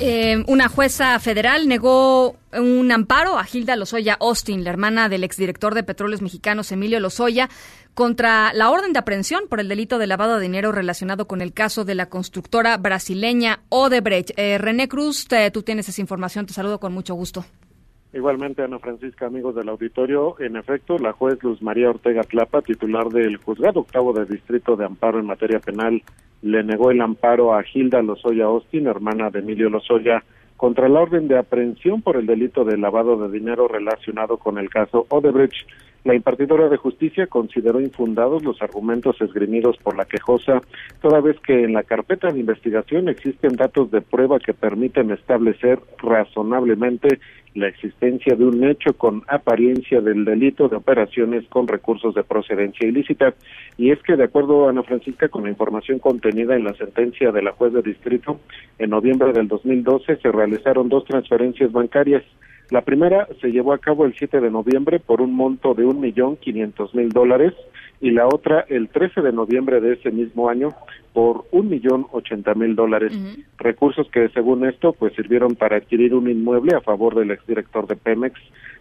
Eh, una jueza federal negó un amparo a Hilda Lozoya Austin, la hermana del exdirector de Petróleos Mexicanos Emilio Lozoya, contra la orden de aprehensión por el delito de lavado de dinero relacionado con el caso de la constructora brasileña Odebrecht. Eh, René Cruz, te- tú tienes esa información, te saludo con mucho gusto. Igualmente, Ana Francisca, amigos del auditorio, en efecto, la juez Luz María Ortega Tlapa, titular del Juzgado Octavo de Distrito de Amparo en materia penal, le negó el amparo a Gilda Lozoya Austin, hermana de Emilio Lozoya, contra la orden de aprehensión por el delito de lavado de dinero relacionado con el caso Odebrecht. La impartidora de justicia consideró infundados los argumentos esgrimidos por la quejosa, toda vez que en la carpeta de investigación existen datos de prueba que permiten establecer razonablemente la existencia de un hecho con apariencia del delito de operaciones con recursos de procedencia ilícita. Y es que, de acuerdo, Ana Francisca, con la información contenida en la sentencia de la juez de distrito, en noviembre del 2012 se realizaron dos transferencias bancarias. La primera se llevó a cabo el 7 de noviembre por un monto de un millón quinientos mil dólares y la otra el 13 de noviembre de ese mismo año por un millón ochenta mil dólares. Recursos que, según esto, pues sirvieron para adquirir un inmueble a favor del exdirector de Pemex,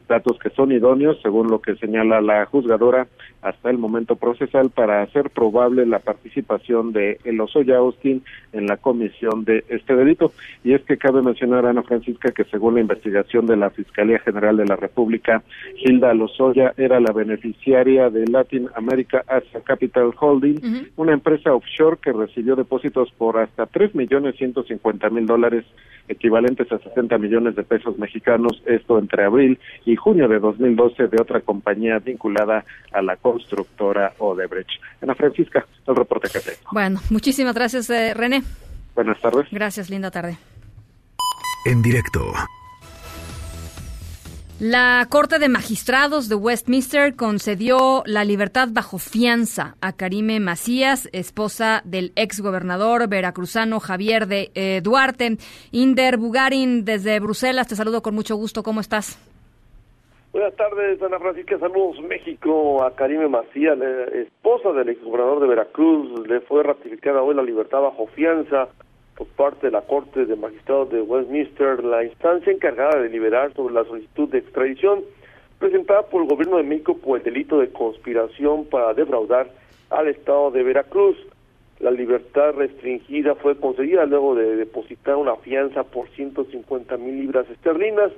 datos que son idóneos, según lo que señala la juzgadora, hasta el momento procesal para hacer probable la participación de El Osoya Austin en la comisión de este delito. Y es que cabe mencionar, Ana Francisca, que según la investigación de la Fiscalía General de la República, Hilda Lozoya era la beneficiaria de Latin America Asia Capital Holding, una empresa offshore que recibió depósitos por hasta tres millones ciento cincuenta mil dólares equivalentes a 60 millones de pesos mexicanos, esto entre abril y junio de 2012 de otra compañía vinculada a la constructora Odebrecht. Ana Francisca, el reporte que tengo. Bueno, muchísimas gracias, eh, René. Buenas tardes. Gracias, linda tarde. En directo, La Corte de Magistrados de Westminster concedió la libertad bajo fianza a Karime Macías, esposa del exgobernador veracruzano Javier de eh, Duarte. Inder Bugarin, desde Bruselas, te saludo con mucho gusto. ¿Cómo estás? Buenas tardes, Ana Francisca. Saludos México. A Karime Macías, esposa del exgobernador de Veracruz, le fue ratificada hoy la libertad bajo fianza por parte de la Corte de Magistrados de Westminster, la instancia encargada de deliberar sobre la solicitud de extradición presentada por el gobierno de México por el delito de conspiración para defraudar al Estado de Veracruz. La libertad restringida fue concedida luego de depositar una fianza por 150 mil libras esterlinas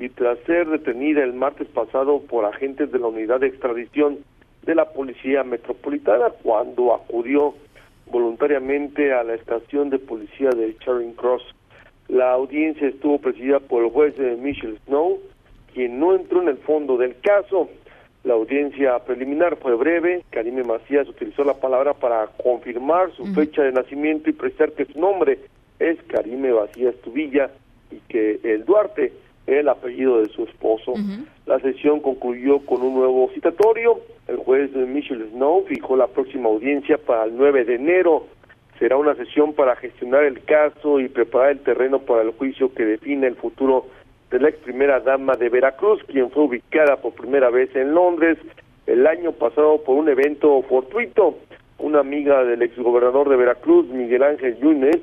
y tras ser detenida el martes pasado por agentes de la unidad de extradición de la Policía Metropolitana cuando acudió voluntariamente a la estación de policía de Charing Cross. La audiencia estuvo presidida por el juez Michelle Snow, quien no entró en el fondo del caso. La audiencia preliminar fue breve. Karime Macías utilizó la palabra para confirmar su fecha de nacimiento y precisar que su nombre es Karime Macías Tubilla y que el Duarte el apellido de su esposo. La sesión concluyó con un nuevo citatorio. El juez Michelle Snow fijó la próxima audiencia para el 9 de enero. Será una sesión para gestionar el caso y preparar el terreno para el juicio que define el futuro de la ex primera dama de Veracruz, quien fue ubicada por primera vez en Londres el año pasado por un evento fortuito. Una amiga del exgobernador de Veracruz, Miguel Ángel Yunes,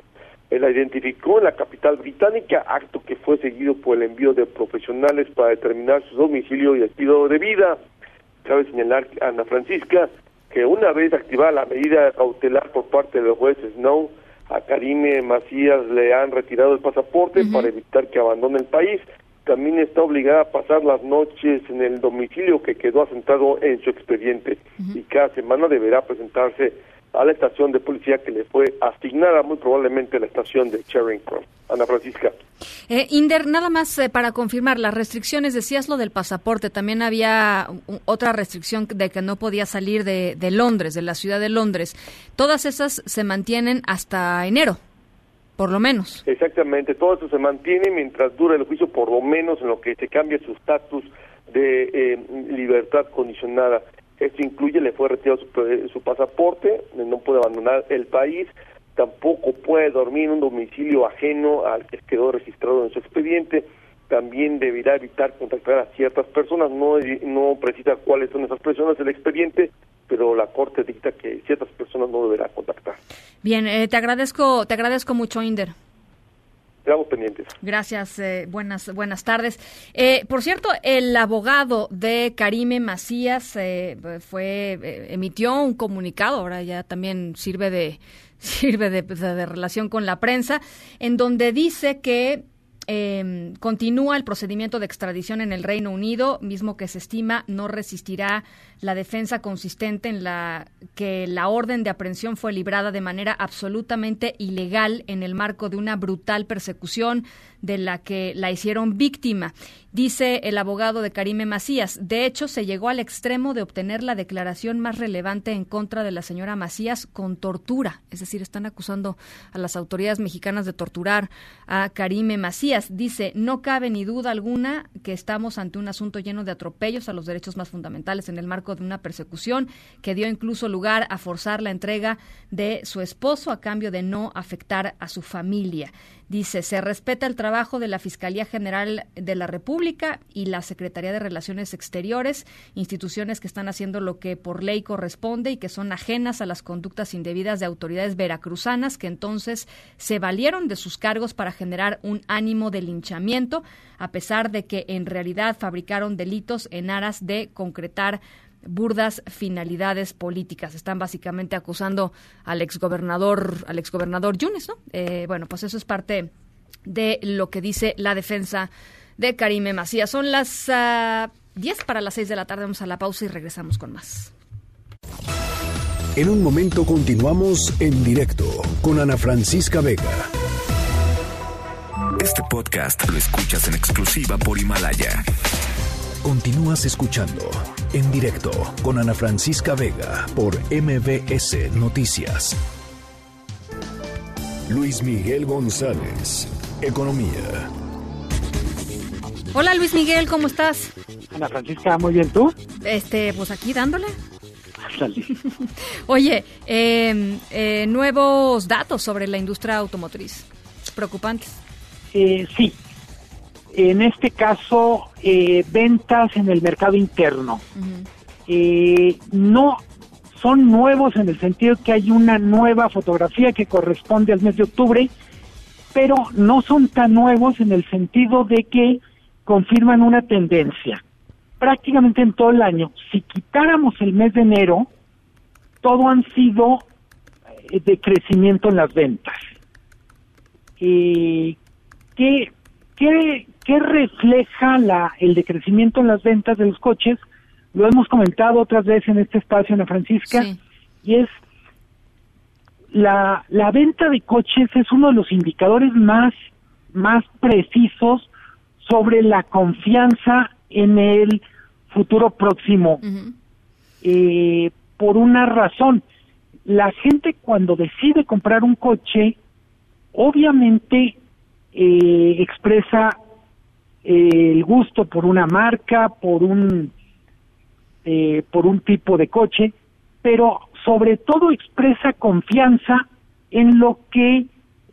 la identificó en la capital británica, acto que fue seguido por el envío de profesionales para determinar su domicilio y estilo de vida. Cabe señalar, Ana Francisca, que una vez activada la medida cautelar por parte del juez Snow, a Karime Macías le han retirado el pasaporte para evitar que abandone el país. También está obligada a pasar las noches en el domicilio que quedó asentado en su expediente y cada semana deberá presentarse a la estación de policía que le fue asignada muy probablemente la estación de Charing Cross. Ana Francisca. Eh, Inder, nada más eh, para confirmar, las restricciones, decías lo del pasaporte, también había otra restricción de que no podía salir de, de Londres, de la ciudad de Londres. Todas esas se mantienen hasta enero por lo menos. Exactamente, todo eso se mantiene mientras dura el juicio, por lo menos en lo que se cambia su estatus de eh, libertad condicionada. Esto incluye, le fue retirado su, pasaporte, no puede abandonar el país, tampoco puede dormir en un domicilio ajeno al que quedó registrado en su expediente, también deberá evitar contactar a ciertas personas, no, no precisa cuáles son esas personas del expediente, pero la Corte dicta que ciertas personas no deberá contactar. Bien, eh, te agradezco, te agradezco mucho, Inder. Gracias, eh, buenas, buenas tardes. Eh, por cierto, el abogado de Karime Macías eh, fue emitió un comunicado, ahora ya también sirve de sirve de, de relación con la prensa, en donde dice que eh, continúa el procedimiento de extradición en el Reino Unido, mismo que se estima no resistirá la defensa consistente en la que la orden de aprehensión fue librada de manera absolutamente ilegal en el marco de una brutal persecución de la que la hicieron víctima. Dice el abogado de Karime Macías, de hecho se llegó al extremo de obtener la declaración más relevante en contra de la señora Macías con tortura, es decir, están acusando a las autoridades mexicanas de torturar a Karime Macías. Dice, no cabe ni duda alguna que estamos ante un asunto lleno de atropellos a los derechos más fundamentales en el marco de una persecución que dio incluso lugar a forzar la entrega de su esposo a cambio de no afectar a su familia. Dice, se respeta el trabajo de la Fiscalía General de la República y la Secretaría de Relaciones Exteriores, instituciones que están haciendo lo que por ley corresponde y que son ajenas a las conductas indebidas de autoridades veracruzanas que entonces se valieron de sus cargos para generar un ánimo de linchamiento, a pesar de que en realidad fabricaron delitos en aras de concretar burdas finalidades políticas. Están básicamente acusando al exgobernador, al exgobernador Yunes, ¿no? Eh, bueno, pues eso es parte de lo que dice la defensa de Karime Macías. Son las 10 ah, para las 6 de la tarde. Vamos a la pausa y regresamos con más. En un momento continuamos en directo con Ana Francisca Vega. Este podcast lo escuchas en exclusiva por Himalaya. Continúas escuchando en directo con Ana Francisca Vega por MBS Noticias. Luis Miguel González, Economía. Hola Luis Miguel, ¿cómo estás? Ana Francisca, muy bien, ¿tú? Este, pues aquí dándole. Oye, em, eh, nuevos datos sobre la industria automotriz. Preocupantes. Eh, sí, en este caso, eh, ventas en el mercado interno. Eh, no son nuevos en el sentido que hay una nueva fotografía que corresponde al mes de octubre, pero no son tan nuevos en el sentido de que confirman una tendencia. prácticamente en todo el año, si quitáramos el mes de enero, todo han sido eh, de crecimiento en las ventas. Eh, ¿qué, qué, qué refleja la, el decrecimiento en las ventas de los coches? Lo hemos comentado otras veces en este espacio, Ana Francisca, y es la, la venta de coches es uno de los indicadores más, más precisos sobre la confianza en el futuro próximo. eh, por una razón, la gente cuando decide comprar un coche, obviamente eh, expresa eh, el gusto por una marca, por un eh, por un tipo de coche, pero sobre todo expresa confianza en lo que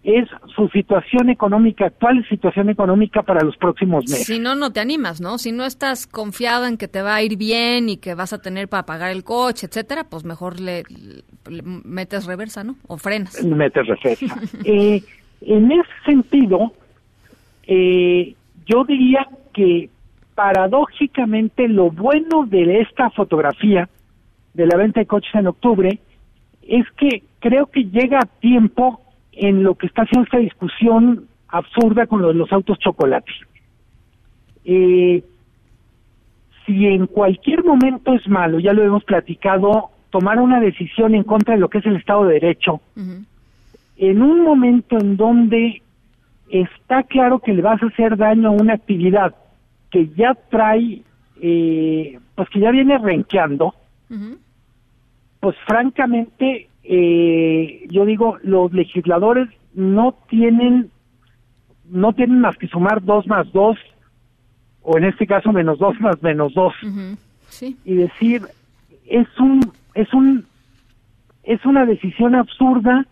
es su situación económica actual, situación económica para los próximos meses. Si no, no te animas, ¿no? Si no estás confiado en que te va a ir bien y que vas a tener para pagar el coche, etcétera, pues mejor le, le metes reversa, ¿no? O frenas. Metes reversa. eh, en ese sentido, eh, yo diría que paradójicamente lo bueno de esta fotografía de la venta de coches en octubre es que creo que llega a tiempo en lo que está haciendo esta discusión absurda con lo de los autos chocolate. Eh, si en cualquier momento es malo, ya lo hemos platicado, tomar una decisión en contra de lo que es el Estado de Derecho, en un momento en donde está claro que le vas a hacer daño a una actividad que ya trae, eh, pues que ya viene renqueando, pues francamente, eh, yo digo, los legisladores no tienen, no tienen más que sumar dos más dos, o en este caso menos dos más menos dos, Sí. y decir, es un, es un, es una decisión absurda,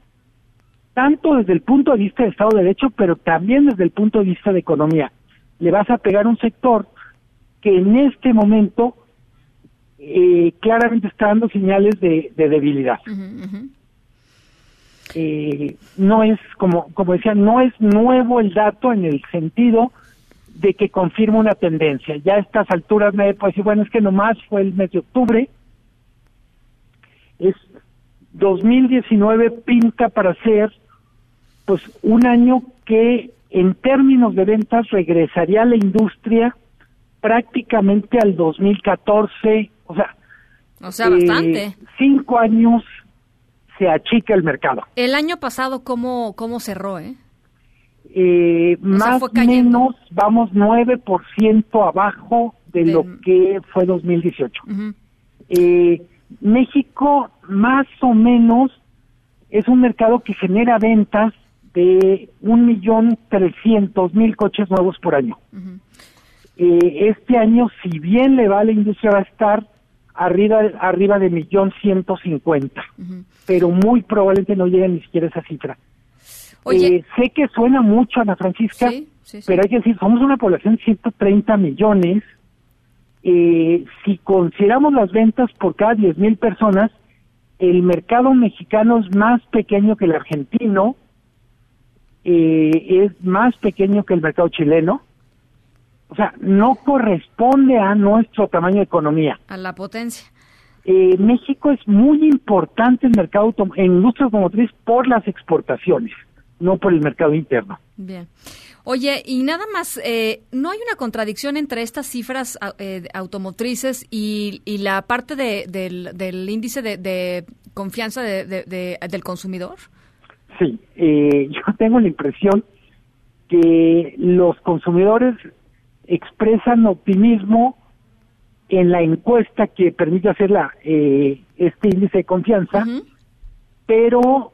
tanto desde el punto de vista de Estado de Derecho, pero también desde el punto de vista de economía. Le vas a pegar un sector que en este momento eh, claramente está dando señales de, de debilidad. Eh, no es, como, como decía, no es nuevo el dato en el sentido de que confirma una tendencia. Ya a estas alturas me puede decir, bueno, es que nomás fue el mes de octubre. Es 2019 pinta para ser pues un año que en términos de ventas regresaría a la industria prácticamente al 2014, o sea, O sea, eh, bastante. cinco años se achica el mercado. El año pasado, ¿cómo, cómo cerró, eh? Eh, más o menos vamos 9% abajo de lo que fue 2018. Ujú. Eh, México más o menos es un mercado que genera ventas de un millón trescientos mil coches nuevos por año. Eh, este año, si bien le va a la industria, va a estar arriba arriba de millón ciento cincuenta, pero muy probablemente no llegue ni siquiera a esa cifra. Oye. Eh, sé que suena mucho, Ana Francisca, Sí, sí, sí. pero hay que decir, somos una población de 130 millones. Eh, si consideramos las ventas por cada 10 mil personas, el mercado mexicano es más pequeño que el argentino, eh, es más pequeño que el mercado chileno. O sea, no corresponde a nuestro tamaño de economía. A la potencia. Eh, México es muy importante en mercado en industria automotriz por las exportaciones, no por el mercado interno. Bien. Oye, y nada más, eh, ¿no hay una contradicción entre estas cifras eh, automotrices y, y la parte de- del, del índice de, de confianza de- del consumidor? Sí, eh, yo tengo la impresión que los consumidores expresan optimismo en la encuesta que permite hacer la, eh, este índice de confianza, pero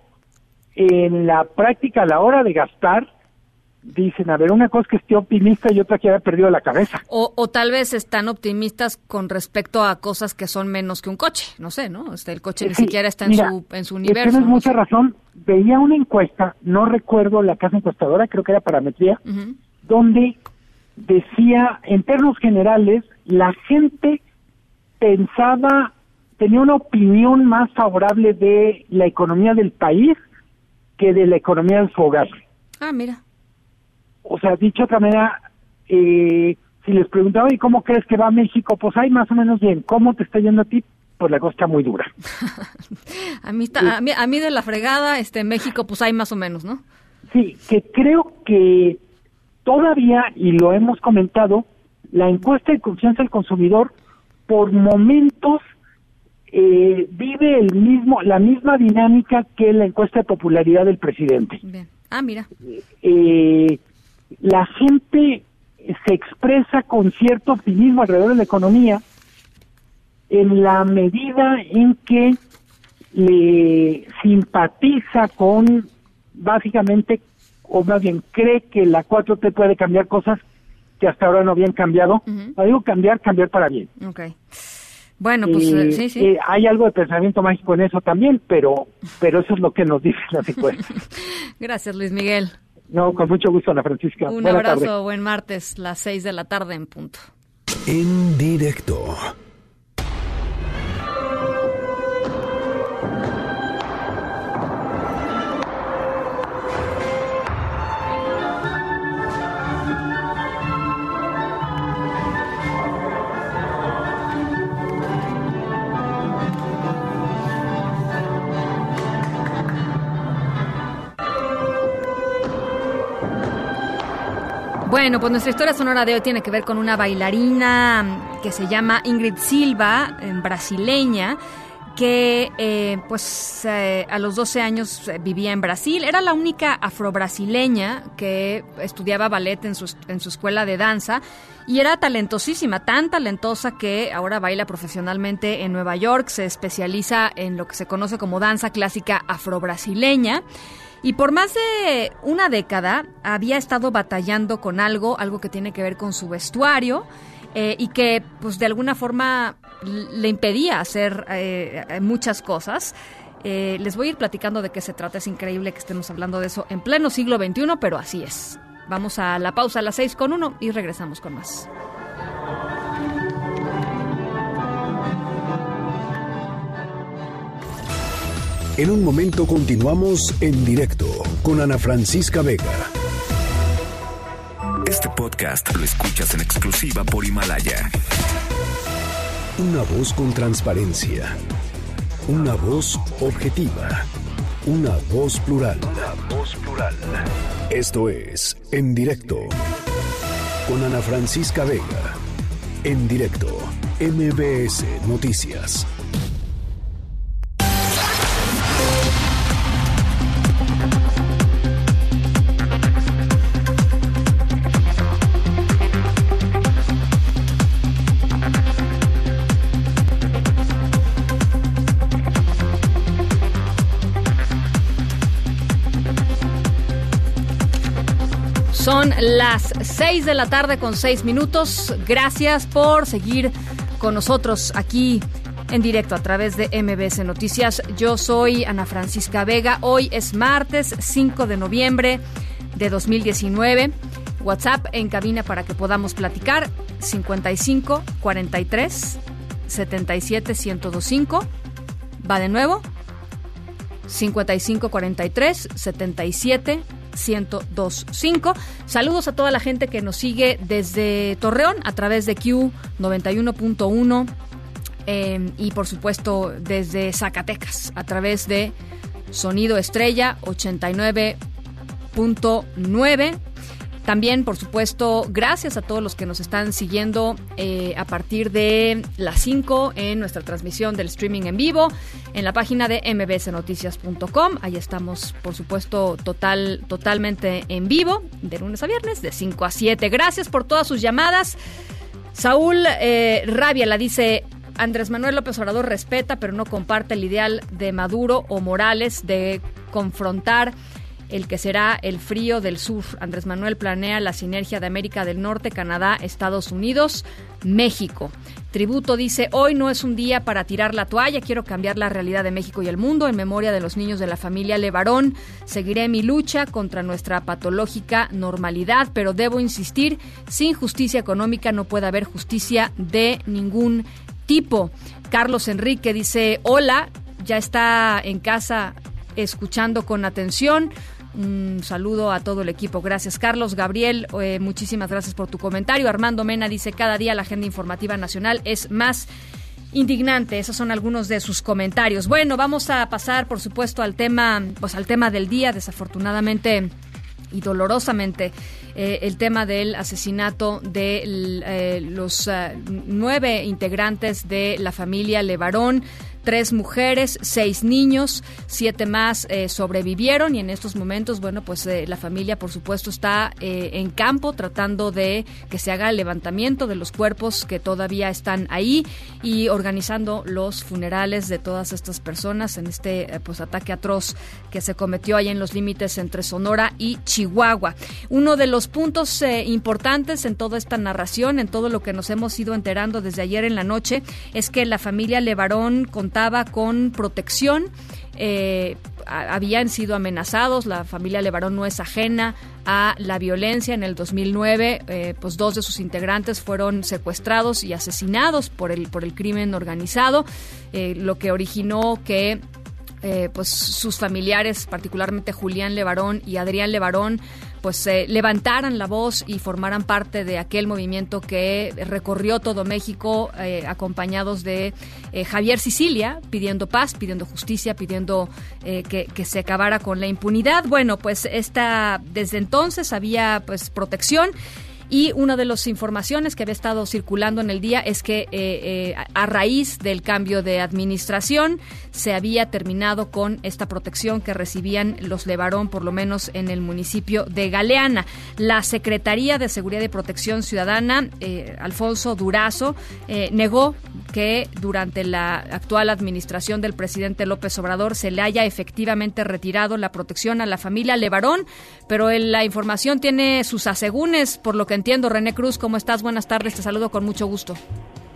en la práctica a la hora de gastar dicen, a ver, una cosa es que esté optimista y otra que haya perdido la cabeza. O, o tal vez están optimistas con respecto a cosas que son menos que un coche, no sé, ¿no? Este, el coche ni Sí, siquiera está en su en su eh, universo. Tienes ¿no? mucha razón. Veía una encuesta, no recuerdo la casa encuestadora, creo que era parametría, donde decía, en términos generales, la gente pensaba, tenía una opinión más favorable de la economía del país que de la economía de su hogar. Ah, mira. O sea, dicho de otra manera, eh, si les preguntaba, ¿y cómo crees que va México? Pues hay más o menos bien. ¿Cómo te está yendo a ti? Pues la cosa está muy dura. a, mí a, mí, a mí de la fregada, este México, pues hay más o menos, ¿no? Sí, que creo que todavía, y lo hemos comentado, la encuesta de confianza del consumidor por momentos eh, vive el mismo, la misma dinámica que la encuesta de popularidad del presidente. Ah, mira. Eh, la gente se expresa con cierto optimismo alrededor de la economía en la medida en que le simpatiza con básicamente o más bien cree que la 4T puede cambiar cosas que hasta ahora no habían cambiado. digo cambiar, cambiar para bien. Okay. Bueno, pues eh, sí, sí. Eh, hay algo de pensamiento mágico en eso también, pero, pero eso es lo que nos dice la encuestas. Gracias, Luis Miguel. No, con mucho gusto, Ana Francisca. Un abrazo, buen martes, las seis de la tarde en punto. En directo. Bueno, pues nuestra historia sonora de hoy tiene que ver con una bailarina que se llama Ingrid Silva, brasileña, que eh, pues eh, a los 12 años eh, vivía en Brasil. Era la única afrobrasileña que estudiaba ballet en su, en su escuela de danza y era talentosísima, tan talentosa que ahora baila profesionalmente en Nueva York, se especializa en lo que se conoce como danza clásica afrobrasileña. Y por más de una década había estado batallando con algo, algo que tiene que ver con su vestuario eh, y que pues de alguna forma le impedía hacer eh, muchas cosas. Eh, les voy a ir platicando de qué se trata, es increíble que estemos hablando de eso en pleno siglo XXI, pero así es. Vamos a la pausa a las 6 con 1 y regresamos con más. En un momento continuamos en directo con Ana Francisca Vega. Este podcast lo escuchas en exclusiva por Himalaya. Una voz con transparencia. Una voz objetiva. Una voz plural. Una voz plural. Esto es En Directo con Ana Francisca Vega. En directo, MBS Noticias. Son las 6 de la tarde con 6 minutos. Gracias por seguir con nosotros aquí en directo a través de MBS Noticias. Yo soy Ana Francisca Vega. Hoy es martes 5 de noviembre de 2019. WhatsApp en cabina para que podamos platicar 55 43 77 1025. Va de nuevo. 55 43 77 1025. Saludos a toda la gente que nos sigue desde Torreón a través de Q 91.1 em, y por supuesto desde Zacatecas a través de Sonido Estrella 89.9 también, por supuesto, gracias a todos los que nos están siguiendo eh, a partir de las 5 en nuestra transmisión del streaming en vivo, en la página de mbsnoticias.com. Ahí estamos, por supuesto, total, totalmente en vivo, de lunes a viernes, de 5 a 7. Gracias por todas sus llamadas. Saúl eh, Rabia la dice, Andrés Manuel López Obrador respeta, pero no comparte el ideal de Maduro o Morales de confrontar el que será el frío del sur. Andrés Manuel planea la sinergia de América del Norte, Canadá, Estados Unidos, México. Tributo dice, hoy no es un día para tirar la toalla, quiero cambiar la realidad de México y el mundo en memoria de los niños de la familia Levarón. Seguiré mi lucha contra nuestra patológica normalidad, pero debo insistir, sin justicia económica no puede haber justicia de ningún tipo. Carlos Enrique dice, hola, ya está en casa escuchando con atención. Un saludo a todo el equipo. Gracias, Carlos. Gabriel, eh, muchísimas gracias por tu comentario. Armando Mena dice, cada día la agenda informativa nacional es más indignante. Esos son algunos de sus comentarios. Bueno, vamos a pasar, por supuesto, al tema, pues al tema del día. Desafortunadamente y dolorosamente eh, el tema del asesinato de eh, los eh, nueve integrantes de la familia Levarón tres mujeres, seis niños, siete más eh, sobrevivieron y en estos momentos, bueno, pues eh, la familia, por supuesto, está eh, en campo tratando de que se haga el levantamiento de los cuerpos que todavía están ahí y organizando los funerales de todas estas personas en este pues ataque atroz que se cometió ahí en los límites entre Sonora y Chihuahua. Uno de los puntos importantes en toda esta narración, en todo lo que nos hemos ido enterando desde ayer en la noche, es que la familia Levarón contaba con protección. Eh, habían sido amenazados. La familia Levarón no es ajena a la violencia. En el 2009, eh, pues dos de sus integrantes fueron secuestrados y asesinados por el por el crimen organizado, eh, lo que originó que pues sus familiares, particularmente Julián Levarón y Adrián Levarón, pues eh, levantaran la voz y formaran parte de aquel movimiento que recorrió todo México eh, acompañados de eh, Javier Sicilia pidiendo paz, pidiendo justicia, pidiendo que, que, se acabara con la impunidad. Bueno, pues esta desde entonces había pues protección y una de las informaciones que había estado circulando en el día es que eh, eh, a raíz del cambio de administración se había terminado con esta protección que recibían los Levarón, por lo menos en el municipio de Galeana. La Secretaría de Seguridad y Protección Ciudadana, eh, Alfonso Durazo, negó que durante la actual administración del presidente López Obrador se le haya efectivamente retirado la protección a la familia Levarón, pero la información tiene sus asegúnes, por lo que entiendo. René Cruz, ¿cómo estás? Buenas tardes, te saludo con mucho gusto.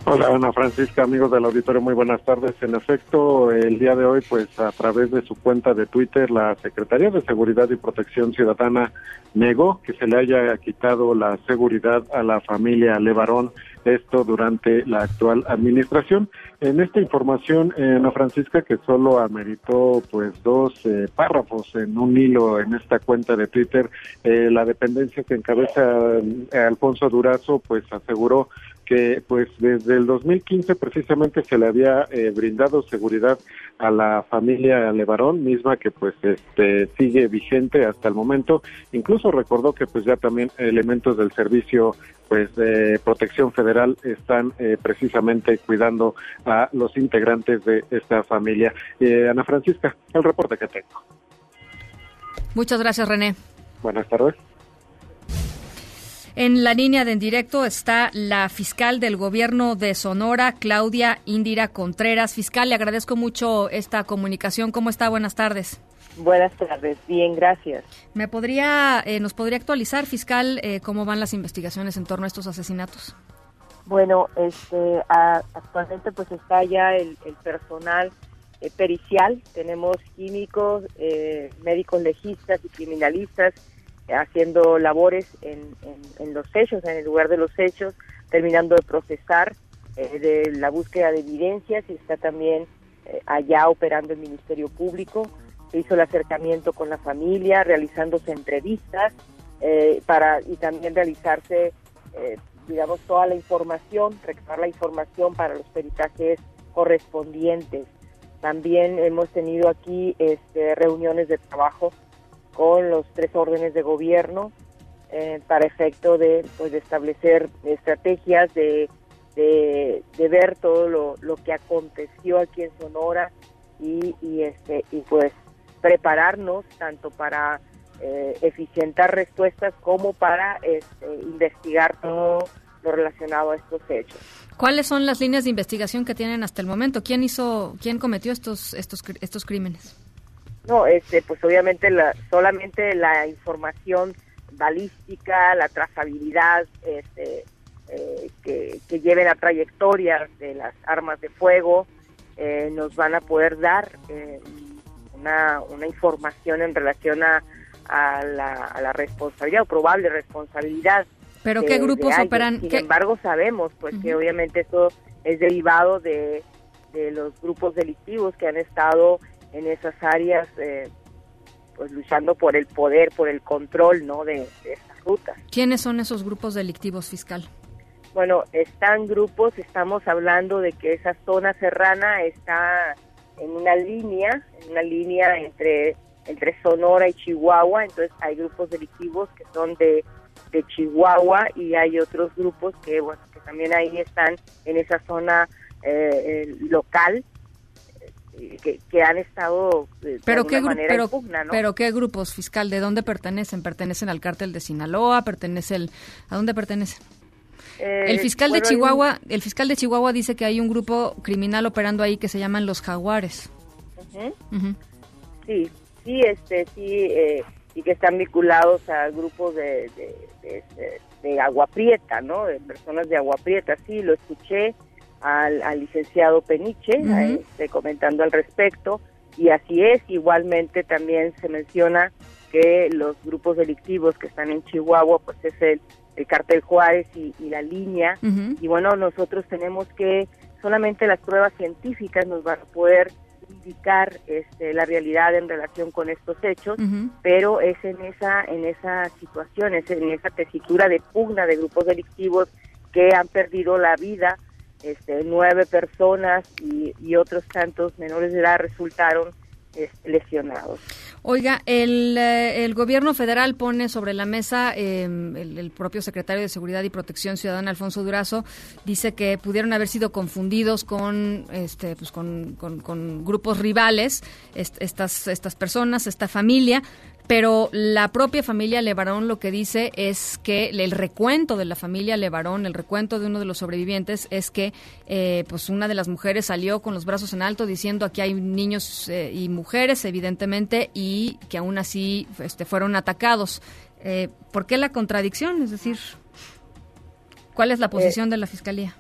Hola Ana Francisca, amigos del auditorio, muy buenas tardes. En efecto, el día de hoy, pues a través de su cuenta de Twitter, la Secretaría de Seguridad y Protección Ciudadana negó que se le haya quitado la seguridad a la familia Levarón, esto durante la actual administración. En esta información, eh, Ana Francisca, que solo ameritó pues dos eh, párrafos en un hilo en esta cuenta de Twitter, eh, la dependencia que encabeza Alfonso Durazo, pues aseguró que pues desde el 2015 precisamente se le había eh, brindado seguridad a la familia Levarón misma que pues este sigue vigente hasta el momento. Incluso recordó que pues ya también elementos del servicio pues de protección federal están eh, precisamente cuidando a los integrantes de esta familia. Eh, Ana Francisca el reporte que tengo. Muchas gracias René. Buenas tardes en la línea de en directo está la fiscal del gobierno de Sonora, Claudia Indira Contreras. Fiscal, le agradezco mucho esta comunicación. ¿Cómo está? Buenas tardes. Buenas tardes, bien, gracias. ¿Me podría, eh, nos podría actualizar, fiscal, eh, cómo van las investigaciones en torno a estos asesinatos? Bueno, este, actualmente pues está ya el, personal eh, pericial, tenemos químicos, médicos legistas y criminalistas haciendo labores en, los hechos, en el lugar de los hechos, terminando de procesar eh, de la búsqueda de evidencias y está también eh, allá operando el Ministerio Público. Se hizo el acercamiento con la familia, realizándose entrevistas eh, para y también realizarse, digamos, toda la información, recabar la información para los peritajes correspondientes. También hemos tenido aquí este, reuniones de trabajo con los tres órdenes de gobierno eh, para efecto de, pues, de establecer estrategias, de, de, ver todo lo, lo, que aconteció aquí en Sonora y, y, este, y pues prepararnos tanto para eh, eficientar respuestas como para este, investigar todo lo relacionado a estos hechos. ¿Cuáles son las líneas de investigación que tienen hasta el momento? ¿Quién hizo, quién cometió estos, estos, estos crímenes? No, este, pues obviamente la, solamente la información balística, la trazabilidad, este, eh, que, lleven a trayectorias de las armas de fuego, eh, nos van a poder dar eh, una, una, información en relación a, a, la, responsabilidad o probable responsabilidad. ¿Pero qué grupos operan? Sin embargo, sabemos pues que obviamente eso es derivado de, de los grupos delictivos que han estado en esas áreas eh, pues luchando por el poder, por el control, ¿no? De, de estas rutas. ¿Quiénes son esos grupos delictivos fiscal? Bueno, están grupos, estamos hablando de que esa zona serrana está en una línea, en una línea entre entre Sonora y Chihuahua, entonces hay grupos delictivos que son de, de Chihuahua y hay otros grupos que bueno que también ahí están en esa zona eh, eh local que, que, han estado eh, de pero qué manera pero, pugna, ¿no? pero qué grupos fiscal de dónde pertenecen pertenecen al cártel de Sinaloa pertenece el a dónde pertenece eh, el fiscal de Chihuahua el fiscal de Chihuahua dice que hay un grupo criminal operando ahí que se llaman los jaguares. Sí sí este sí eh, y que están vinculados a grupos de, de, de, agua prieta no de personas de agua prieta. Sí lo escuché al, licenciado Peniche este, comentando al respecto y así es igualmente también se menciona que los grupos delictivos que están en Chihuahua pues es el, el cartel Juárez y, la línea y bueno nosotros tenemos que solamente las pruebas científicas nos van a poder indicar este, la realidad en relación con estos hechos, pero es en esa en esa situación, es en esa tesitura de pugna de grupos delictivos que han perdido la vida, este, nueve personas y, y otros tantos menores de edad resultaron lesionados. Oiga, el, eh, el, gobierno federal pone sobre la mesa, em, el, propio secretario de Seguridad y Protección Ciudadana, Alfonso Durazo, dice que pudieron haber sido confundidos con, este, pues con, con, grupos rivales, estas, estas personas, esta familia, pero la propia familia Levarón lo que dice es que el recuento de la familia Levarón, el recuento de uno de los sobrevivientes es que eh, pues una de las mujeres salió con los brazos en alto diciendo aquí hay niños eh, y mujeres evidentemente y que aún así este, fueron atacados. Eh, ¿Por qué la contradicción? Es decir, ¿cuál es la posición de la fiscalía?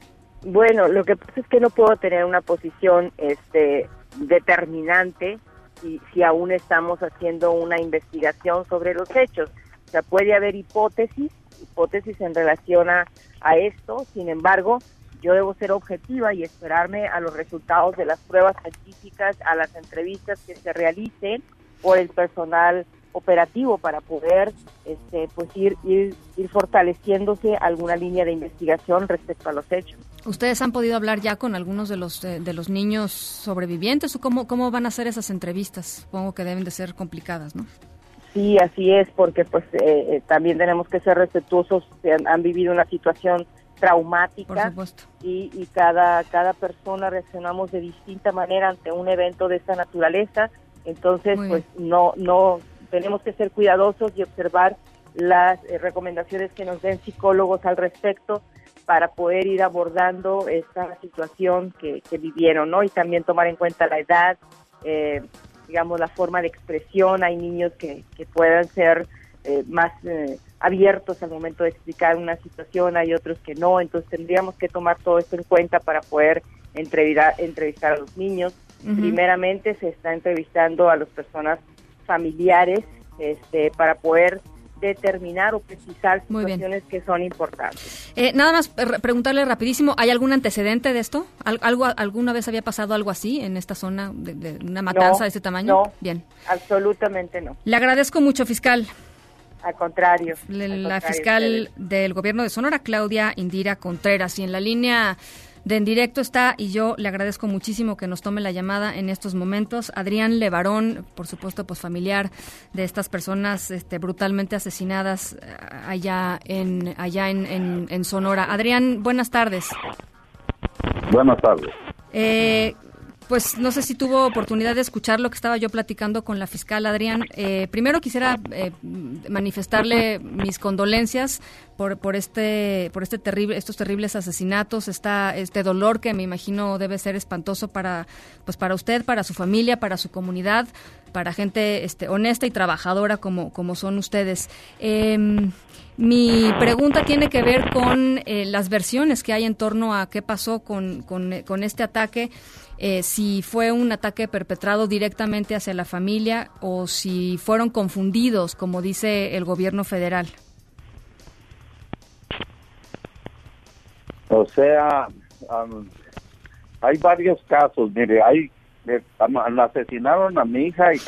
Bueno, lo que pasa es que no puedo tener una posición este, determinante si, aún estamos haciendo una investigación sobre los hechos. O sea, puede haber hipótesis, hipótesis en relación a, a esto, sin embargo, yo debo ser objetiva y esperarme a los resultados de las pruebas científicas, a las entrevistas que se realicen por el personal operativo para poder este, pues ir, ir, fortaleciéndose alguna línea de investigación respecto a los hechos. ¿Ustedes han podido hablar ya con algunos de los de, los niños sobrevivientes o cómo, cómo van a ser esas entrevistas? Supongo que deben de ser complicadas, ¿no? Sí, así es, porque pues eh, eh, también tenemos que ser respetuosos, han, han vivido una situación traumática y, y cada, cada persona reaccionamos de distinta manera ante un evento de esta naturaleza, entonces pues no, no tenemos que ser cuidadosos y observar las eh, recomendaciones que nos den psicólogos al respecto para poder ir abordando esta situación que, vivieron, ¿no? Y también tomar en cuenta la edad, eh, digamos, la forma de expresión. Hay niños que, que puedan ser eh, más abiertos al momento de explicar una situación, hay otros que no, entonces tendríamos que tomar todo esto en cuenta para poder entrevistar, entrevistar a los niños. Primeramente se está entrevistando a las personas familiares este, para poder determinar o precisar situaciones que son importantes. Eh, nada más preguntarle rapidísimo, ¿hay algún antecedente de esto? ¿Algo, ¿Alguna vez había pasado algo así en esta zona de, una matanza de ese tamaño? No, bien. absolutamente no. Le agradezco mucho, fiscal. Al contrario. La, fiscal del gobierno de Sonora, Claudia Indira Contreras, y en la línea de En Directo está y yo le agradezco muchísimo que nos tome la llamada en estos momentos. Adrián Levarón, por supuesto, pues familiar de estas personas este, brutalmente asesinadas eh, allá en allá en, en, Sonora. Adrián, buenas tardes. Buenas tardes. Eh, pues no sé si tuvo oportunidad de escuchar lo que estaba yo platicando con la fiscal Adrián. Eh, primero quisiera eh, manifestarle mis condolencias por, por este por este terrible estos terribles asesinatos, esta, este dolor que me imagino debe ser espantoso para pues para usted, para su familia, para su comunidad, para gente este, honesta y trabajadora como como son ustedes. Em, mi pregunta tiene que ver con eh, las versiones que hay en torno a qué pasó con, con este ataque. Eh, si fue un ataque perpetrado directamente hacia la familia o si fueron confundidos, como dice el gobierno federal. O sea, hay varios casos. Mire, hay le, asesinaron a mi hija y,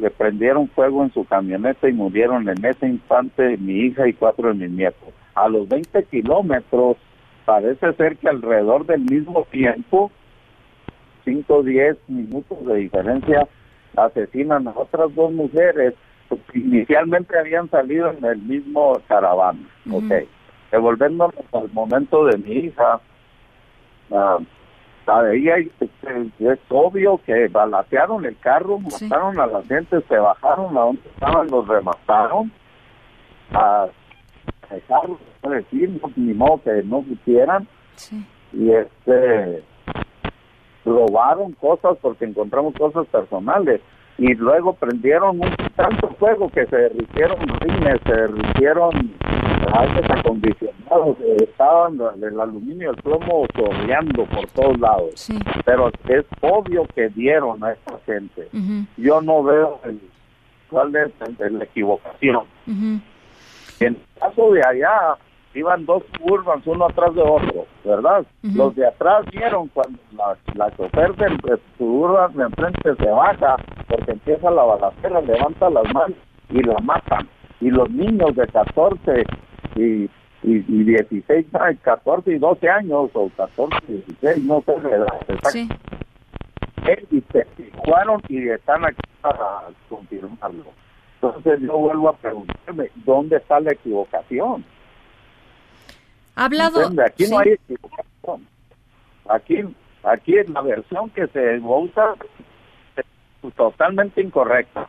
le prendieron fuego en su camioneta y murieron en ese instante mi hija y cuatro de mis nietos. A los 20 kilómetros, parece ser que alrededor del mismo tiempo, 5 o 10 minutos de diferencia, asesinan a otras dos mujeres que inicialmente habían salido en el mismo caravana. Ok. Devolviéndonos al momento de mi hija, uh, es obvio que balatearon el carro, mataron a la gente, se bajaron a donde estaban, los remataron. A dejarlos, decir, ni modo que no quisieran. Y este robaron cosas porque encontramos cosas personales y luego prendieron un tanto fuego que se derritieron rines, se derritieron aires acondicionados, estaban el aluminio y el plomo chorreando por todos lados. Pero es obvio que dieron a esta gente. Yo no veo el, cuál es la equivocación. En el caso de allá, iban dos curvas uno atrás de otro, ¿verdad? Los de atrás vieron cuando la, la chofer del suburban de enfrente se baja porque empieza la balacera, levanta las manos y la matan. Y los niños de 14 y, y, 16, 14 y 12 años, o 14 y 16, no sé la edad sí. y se fueron y están aquí para confirmarlo. Entonces yo vuelvo a preguntarme, ¿dónde está la equivocación? Hablado. Aquí no hay equivocación. Aquí, aquí la versión que se usa es totalmente incorrecta.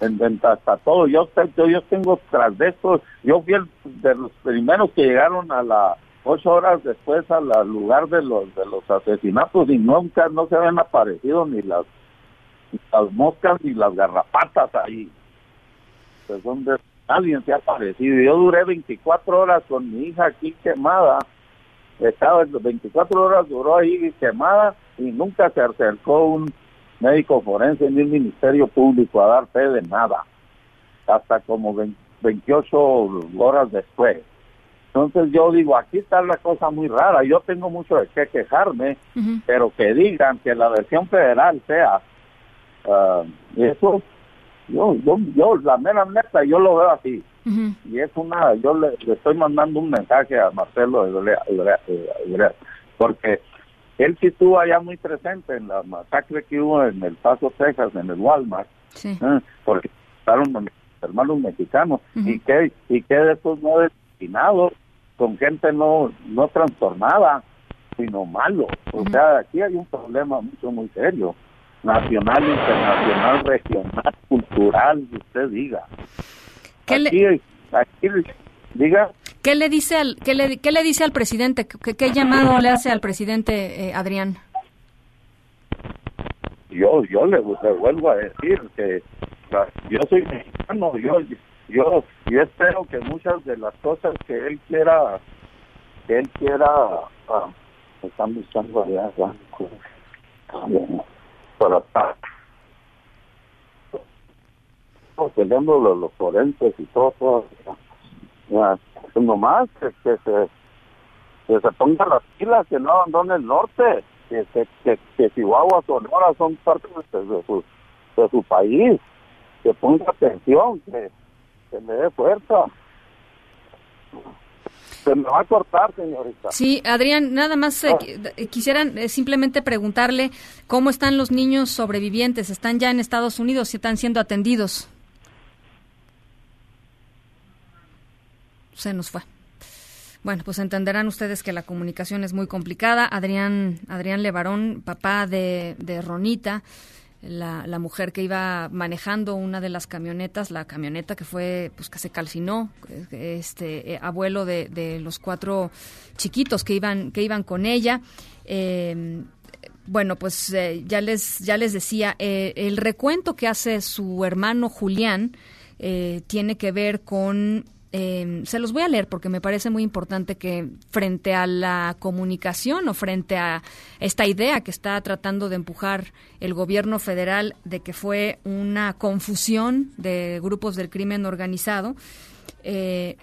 En, hasta todo. Yo, yo, tengo tras de esto, yo fui el, de los primeros que llegaron a las ocho horas después al lugar de los de los asesinatos y nunca no se habían aparecido ni las, las moscas ni las garrapatas ahí. Pues alguien se ha aparecido. Yo duré 24 horas con mi hija aquí quemada. Estaba 24 horas duró ahí quemada y nunca se acercó un médico forense ni un ministerio público a dar fe de nada. Hasta como 28 horas después. Entonces yo digo, aquí está la cosa muy rara. Yo tengo mucho de qué quejarme, pero que digan que la versión federal sea uh, eso yo, yo, yo, la mera neta, yo lo veo así. Y es una, yo le, estoy mandando un mensaje a Marcelo porque él sí estuvo allá muy presente en la masacre que hubo en El Paso, Texas, en el Walmart, ¿eh? porque estaban hermanos mexicanos, y que y que de esos no destinados, con gente no, no trastornada, sino malo. O sea, aquí hay un problema mucho, muy serio nacional, internacional, regional, cultural, usted diga. ¿Qué le... diga. ¿Qué le dice al qué le, qué le dice al presidente? ¿Qué, llamado le hace al presidente eh, Adrián? Yo yo le, vuelvo a decir que yo soy mexicano, yo yo yo espero que muchas de las cosas que él quiera que él quiera ah, están buscando allá, para estar peleando los, los forenses y todo, todo ya, pues nomás que, que, se que se ponga las pilas que no abandone el norte que, que, que, que Chihuahua Sonora son parte de, de, su de su país que ponga atención que, que le dé fuerza se me va a cortar, señorita. Sí, Adrián, nada más eh, ah. quisieran eh, simplemente preguntarle cómo están los niños sobrevivientes. ¿Están ya en Estados Unidos y están siendo atendidos? Se nos fue. Bueno, pues entenderán ustedes que la comunicación es muy complicada. Adrián, Adrián Levarón, papá de, de Ronita, la, la, mujer que iba manejando una de las camionetas, la camioneta que fue, pues que se calcinó, este eh, abuelo de, de, los cuatro chiquitos que iban, que iban con ella. Eh, bueno, pues eh, ya les ya les decía el recuento que hace su hermano Julián tiene que ver con Em, se los voy a leer porque me parece muy importante que frente a la comunicación o frente a esta idea que está tratando de empujar el gobierno federal de que fue una confusión de grupos del crimen organizado, eh,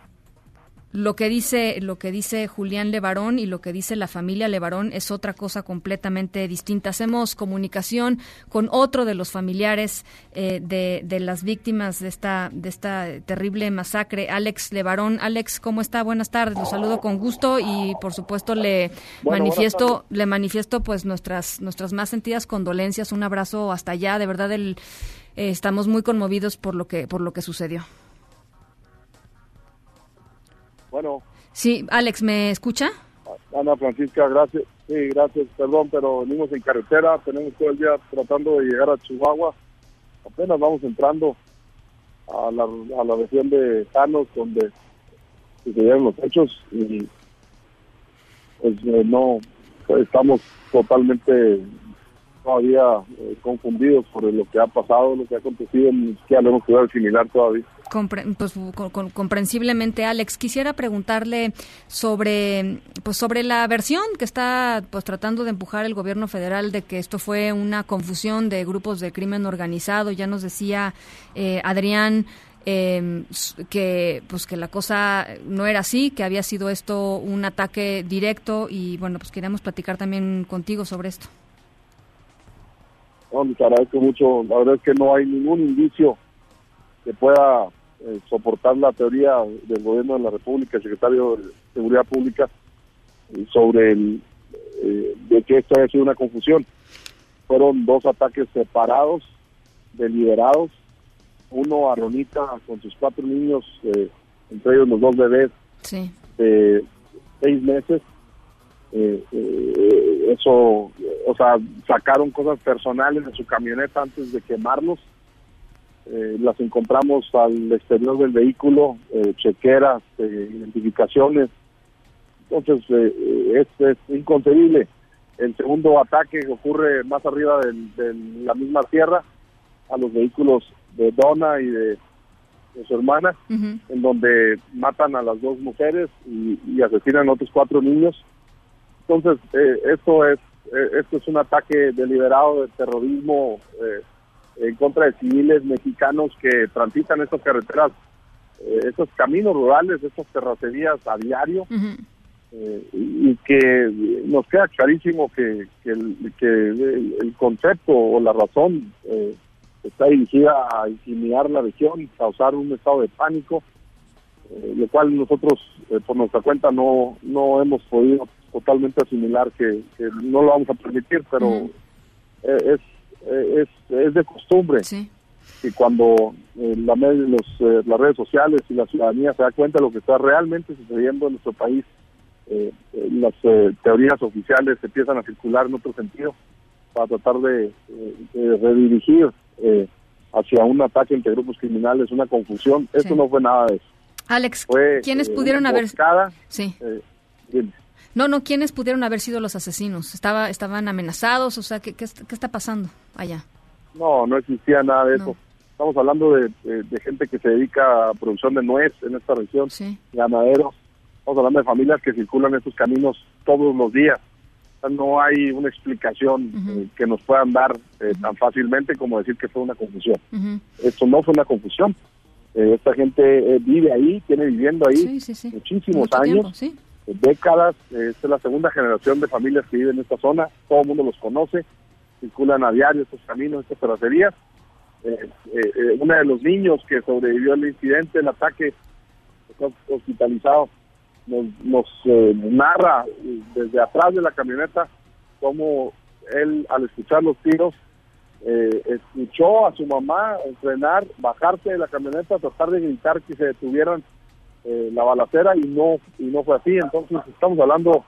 lo que dice lo que dice Julián Levarón y lo que dice la familia Levarón es otra cosa completamente distinta. Hacemos comunicación con otro de los familiares eh, de, de, las víctimas de esta de esta terrible masacre, Alex Levarón. Alex, ¿cómo está? Buenas tardes. Lo saludo con gusto y por supuesto le manifiesto le manifiesto pues nuestras nuestras más sentidas condolencias. Un abrazo hasta allá. De verdad el, eh, estamos muy conmovidos por lo que por lo que sucedió. Bueno. Sí, Alex, ¿me escucha? Ana Francisca, gracias. Sí, gracias, perdón, pero venimos en carretera, tenemos todo el día tratando de llegar a Chihuahua. Apenas vamos entrando a la, a la región de Janos, donde sucedieron los hechos y pues eh, no, estamos totalmente todavía eh, confundidos por lo que ha pasado, lo que ha acontecido, ni siquiera lo hemos podido asimilar todavía. Pues, comprensiblemente, Alex, quisiera preguntarle sobre, pues, sobre la versión que está pues, tratando de empujar el gobierno federal de que esto fue una confusión de grupos de crimen organizado. Ya nos decía eh, Adrián eh, que pues que la cosa no era así, que había sido esto un ataque directo y bueno, pues queríamos platicar también contigo sobre esto. No, agradezco mucho. La verdad es que no hay ningún indicio que pueda eh, soportar la teoría del gobierno de la República, el secretario de Seguridad Pública, eh, sobre el, eh, de que esto haya sido una confusión. Fueron dos ataques separados, deliberados. Uno a Ronita con sus cuatro niños, entre ellos los dos bebés de seis meses, eh, eh, eso, o sea, sacaron cosas personales de su camioneta antes de quemarlos. Eh, las encontramos al exterior del vehículo, eh, chequeras, identificaciones. Entonces, es, es, inconcebible. El segundo ataque ocurre más arriba de la misma tierra, a los vehículos de Donna y de, su hermana, en donde matan a las dos mujeres y, y asesinan a otros cuatro niños entonces, eh, esto es eh, esto es un ataque deliberado de terrorismo eh, en contra de civiles mexicanos que transitan estas carreteras, estos caminos rurales, estas terracerías a diario, y, que nos queda clarísimo que, el, que el, concepto o la razón está dirigida a intimidar la región, causar un estado de pánico, lo cual nosotros por nuestra cuenta no, no hemos podido totalmente asimilar que, no lo vamos a permitir, pero eh, es, eh, es, es de costumbre que cuando eh, la, los, las redes sociales y la ciudadanía se da cuenta de lo que está realmente sucediendo en nuestro país, las teorías oficiales empiezan a circular en otro sentido para tratar de, redirigir hacia un ataque entre grupos criminales, una confusión. Eso no fue nada de eso. Alex, ¿quiénes pudieron haber... Sí. No, no, ¿quiénes pudieron haber sido los asesinos? Estaba, ¿Estaban amenazados? O sea, ¿qué, qué, está pasando allá? No, no existía nada de eso. Estamos hablando de, gente que se dedica a producción de nuez en esta región, ganaderos. Estamos hablando de familias que circulan estos caminos todos los días. no hay una explicación eh, que nos puedan dar eh, tan fácilmente como decir que fue una confusión. Esto no fue una confusión. Eh, esta gente vive ahí, tiene viviendo ahí muchísimos años décadas. Esta es la segunda generación de familias que viven en esta zona. Todo el mundo los conoce. Circulan a diario estos caminos, estas terracerías. Eh, eh, eh, uno de los niños que sobrevivió al incidente, el ataque, está hospitalizado, nos, nos narra desde atrás de la camioneta cómo él, al escuchar los tiros, escuchó a su mamá entrenar, bajarse de la camioneta, tratar de gritar que se detuvieran eh, la balacera y no y no fue así. Entonces estamos hablando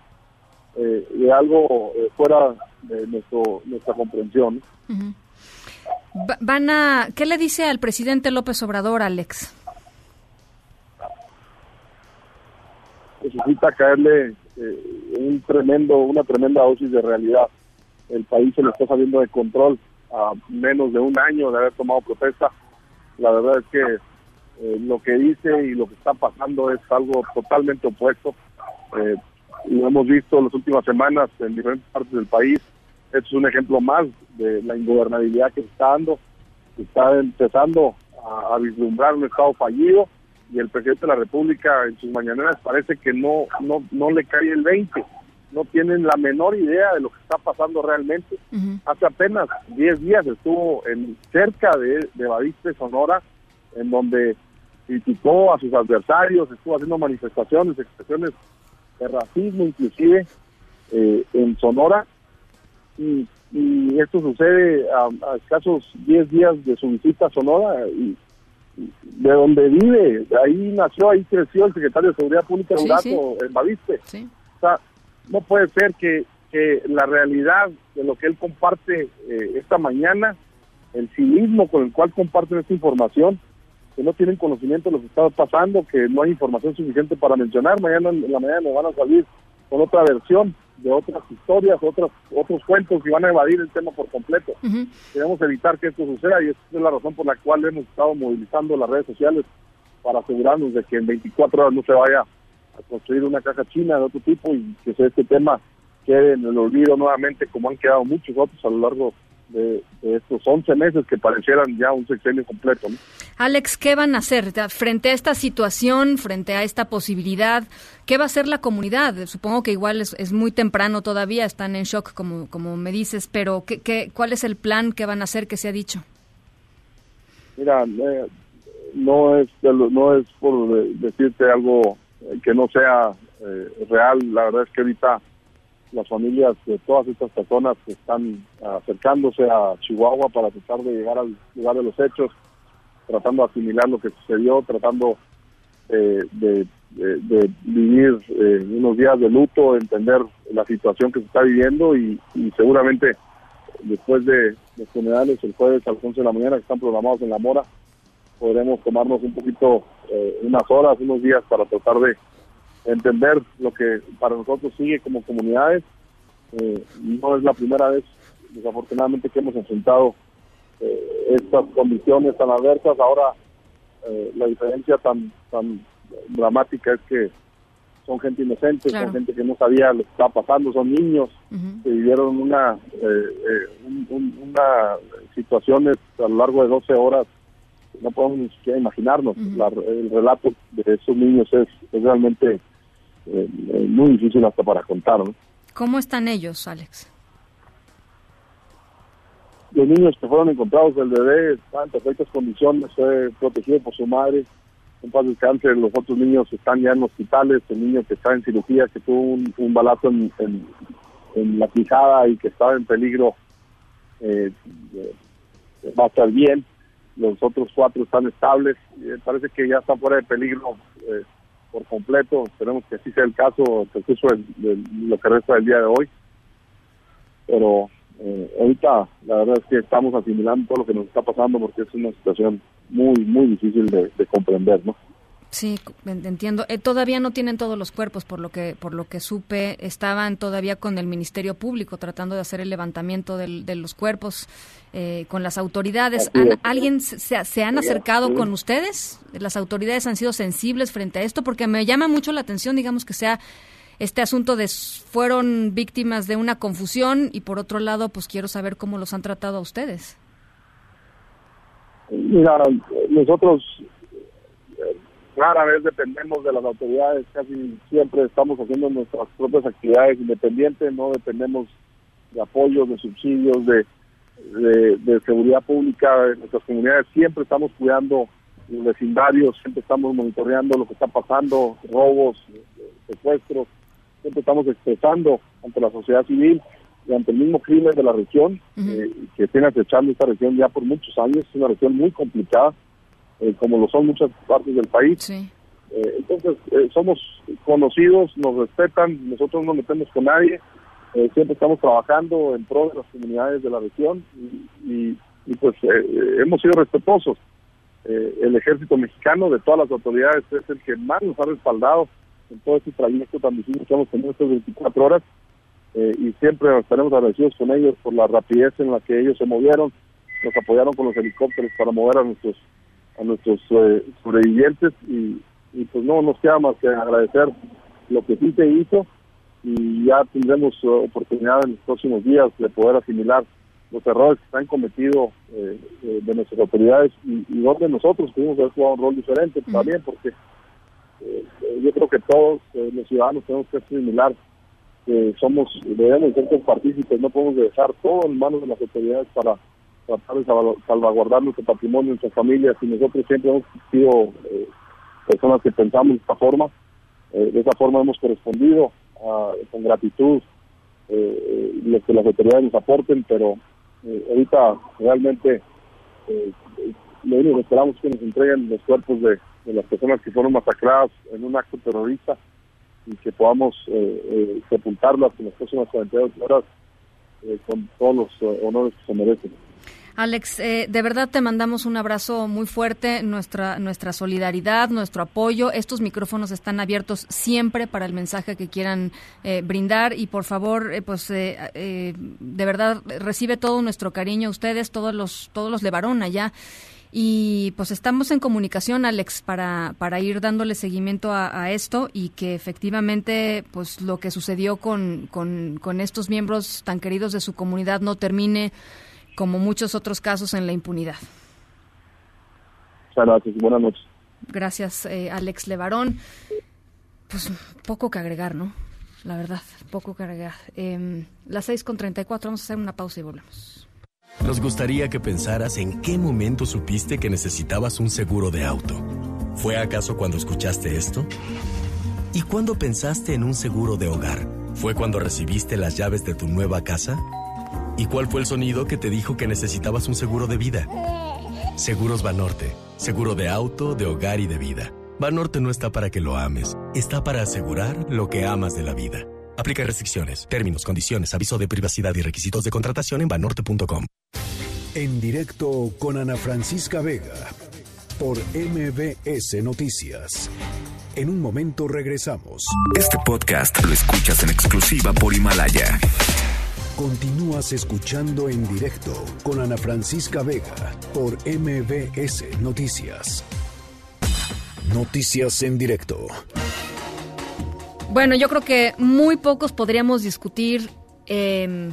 eh, de algo eh, fuera de nuestro nuestra comprensión. Van a qué le dice al presidente López Obrador Alex necesita caerle un tremendo una tremenda dosis de realidad. El país se lo está saliendo de control a menos de un año de haber tomado protesta. La verdad es que eh, lo que dice y lo que está pasando es algo totalmente opuesto. Eh, lo hemos visto en las últimas semanas en diferentes partes del país. Esto es un ejemplo más de la ingobernabilidad que está dando. Está empezando a, vislumbrar un Estado fallido y el presidente de la República en sus mañaneras parece que no, no, no le cae el 20, no tienen la menor idea de lo que está pasando realmente. Hace apenas 10 días estuvo en cerca de, de Badiste, Sonora, en donde criticó a sus adversarios, estuvo haciendo manifestaciones, expresiones de racismo inclusive eh, en Sonora. Y, esto sucede a, escasos 10 días de su visita a Sonora y, de donde vive, ahí nació, ahí creció el secretario de Seguridad Pública sí, en Baviste. O sea, no puede ser que, que, la realidad de lo que él comparte eh, esta mañana, el cinismo con el cual comparten esta información, que no tienen conocimiento de lo que está pasando, que no hay información suficiente para mencionar. Mañana en la mañana nos van a salir con otra versión de otras historias, otros otros cuentos que van a evadir el tema por completo. Queremos evitar que esto suceda y esa es la razón por la cual hemos estado movilizando las redes sociales para asegurarnos de que en 24 horas no se vaya a construir una caja china de otro tipo y que este tema quede en el olvido nuevamente como han quedado muchos otros a lo largo de, estos 11 meses que parecieran ya un sexenio completo. Alex, ¿qué van a hacer frente a esta situación, frente a esta posibilidad? ¿Qué va a hacer la comunidad? Supongo que igual es, muy temprano todavía, están en shock como, como me dices, pero ¿qué, qué, cuál es el plan que van a hacer que se ha dicho? Mira, eh, no es no es por decirte algo que no sea eh, real, la verdad es que ahorita las familias de todas estas personas que están acercándose a Chihuahua para tratar de llegar al lugar de los hechos, tratando de asimilar lo que sucedió, tratando eh, de, vivir eh, unos días de luto, entender la situación que se está viviendo y, seguramente después de los funerales el jueves a las 11 de la mañana que están programados en La Mora, podremos tomarnos un poquito, eh, unas horas, unos días para tratar de entender lo que para nosotros sigue como comunidades. Eh, no es la primera vez, desafortunadamente, que hemos enfrentado eh, estas condiciones tan adversas. Ahora, eh, la diferencia tan, tan dramática es que son gente inocente, son gente que no sabía lo que estaba pasando, son niños que vivieron una, una situaciones a lo largo de 12 horas no podemos ni siquiera imaginarnos. el relato de esos niños es realmente eh, muy difícil hasta para contar. ¿Cómo están ellos, Alex? Los niños que fueron encontrados, el bebé está en perfectas condiciones, fue protegido por su madre. Un paz descanse, los otros niños están ya en hospitales, el niño que está en cirugía, que tuvo un, balazo en, en, la quijada y que estaba en peligro, eh, eh, va a estar bien. Los otros cuatro están estables, parece que ya están fuera de peligro por completo. Esperemos que así sea el caso, de, lo que resta del día de hoy. Pero eh, ahorita la verdad es que estamos asimilando todo lo que nos está pasando porque es una situación muy, muy difícil de, de comprender, ¿no? Sí, entiendo. Eh, todavía no tienen todos los cuerpos, por lo que por lo que supe, estaban todavía con el Ministerio Público tratando de hacer el levantamiento de los cuerpos eh, con las autoridades. ¿Alguien se, se, han acercado con ustedes? ¿Las autoridades han sido sensibles frente a esto? Porque me llama mucho la atención, digamos, que sea este asunto de fueron víctimas de una confusión y por otro lado, pues quiero saber cómo los han tratado a ustedes. Mira, nosotros rara vez dependemos de las autoridades, casi siempre estamos haciendo nuestras propias actividades independientes, no dependemos de apoyos, de subsidios, de, de, seguridad pública en nuestras comunidades, siempre estamos cuidando los vecindarios, siempre estamos monitoreando lo que está pasando, robos, secuestros, siempre estamos expresando ante la sociedad civil y ante el mismo crimen de la región, eh, que tiene acechando esta región ya por muchos años, es una región muy complicada, eh, como lo son muchas partes del país. Eh, entonces, eh, somos conocidos, nos respetan, nosotros no metemos con nadie, siempre estamos trabajando en pro de las comunidades de la región y, pues hemos sido respetuosos. el ejército mexicano de todas las autoridades es el que más nos ha respaldado en todo este trayecto tan difícil que hemos tenido estas 24 horas y siempre estaremos agradecidos con ellos por la rapidez en la que ellos se movieron, nos apoyaron con los helicópteros para mover a nuestros a nuestros eh, sobrevivientes y, pues no nos queda más que agradecer lo que sí se hizo y ya tendremos oportunidad en los próximos días de poder asimilar los errores que se han cometido eh, eh, de nuestras autoridades y, donde nosotros pudimos haber jugado un rol diferente también, porque eh, yo creo que todos los ciudadanos tenemos que asimilar que somos, debemos ser partícipes, no podemos dejar todo en manos de las autoridades para salvaguardar nuestro patrimonio, nuestras familias, y nosotros siempre hemos sido personas que pensamos de esta forma, de esa forma hemos correspondido con gratitud lo que las autoridades nos aporten, pero eh, ahorita realmente eh, lo único que esperamos es que nos entreguen los cuerpos de, las personas que fueron masacradas en un acto terrorista y que podamos eh, eh sepultarlas en las próximas 48 horas con todos los honores que se merecen. Alex, eh, de verdad te mandamos un abrazo muy fuerte, nuestra, nuestra solidaridad, nuestro apoyo. Estos micrófonos están abiertos siempre para el mensaje que quieran eh, brindar y por favor, eh, pues de verdad recibe todo nuestro cariño a ustedes, todos los, todos los Levarón allá. Y pues estamos en comunicación, Alex, para, para ir dándole seguimiento a, a, esto y que efectivamente pues lo que sucedió con, con, con estos miembros tan queridos de su comunidad no termine como muchos otros casos en la impunidad. Muchas gracias. Buenas noches. Gracias, eh, Alex Levarón. Pues poco que agregar, ¿no? La verdad, poco que agregar. Eh, las 6 con 34, vamos a hacer una pausa y volvemos. Nos gustaría que pensaras en qué momento supiste que necesitabas un seguro de auto. ¿Fue acaso cuando escuchaste esto? ¿Y cuándo pensaste en un seguro de hogar? ¿Fue cuando recibiste las llaves de tu nueva casa? ¿Y cuál fue el sonido que te dijo que necesitabas un seguro de vida? Seguros Banorte. Seguro de auto, de hogar y de vida. Banorte no está para que lo ames, está para asegurar lo que amas de la vida. Aplica restricciones, términos, condiciones, aviso de privacidad y requisitos de contratación en banorte.com. En directo con Ana Francisca Vega por MBS Noticias. En un momento regresamos. Este podcast lo escuchas en exclusiva por Himalaya. Continúas escuchando en directo con Ana Francisca Vega por MBS Noticias. Noticias en directo. Bueno, yo creo que muy pocos podríamos discutir eh,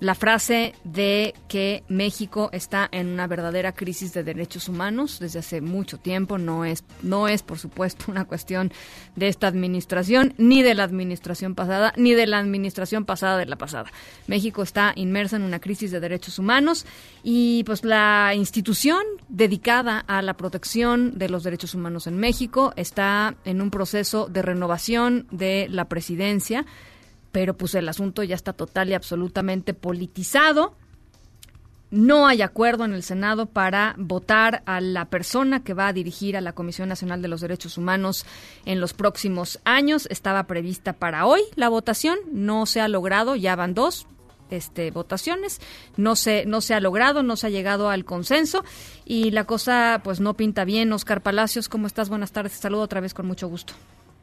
la frase de que México está en una verdadera crisis de derechos humanos desde hace mucho tiempo no es no es por supuesto una cuestión de esta administración ni de la administración pasada ni de la administración pasada de la pasada. México está inmersa en una crisis de derechos humanos y pues la institución dedicada a la protección de los derechos humanos en México está en un proceso de renovación de la presidencia pero pues el asunto ya está total y absolutamente politizado. No hay acuerdo en el Senado para votar a la persona que va a dirigir a la Comisión Nacional de los Derechos Humanos en los próximos años. Estaba prevista para hoy la votación, no se ha logrado, ya van dos este, votaciones, no se, no se ha logrado, no se ha llegado al consenso y la cosa pues no pinta bien. Oscar Palacios, ¿cómo estás? Buenas tardes, saludo otra vez con mucho gusto.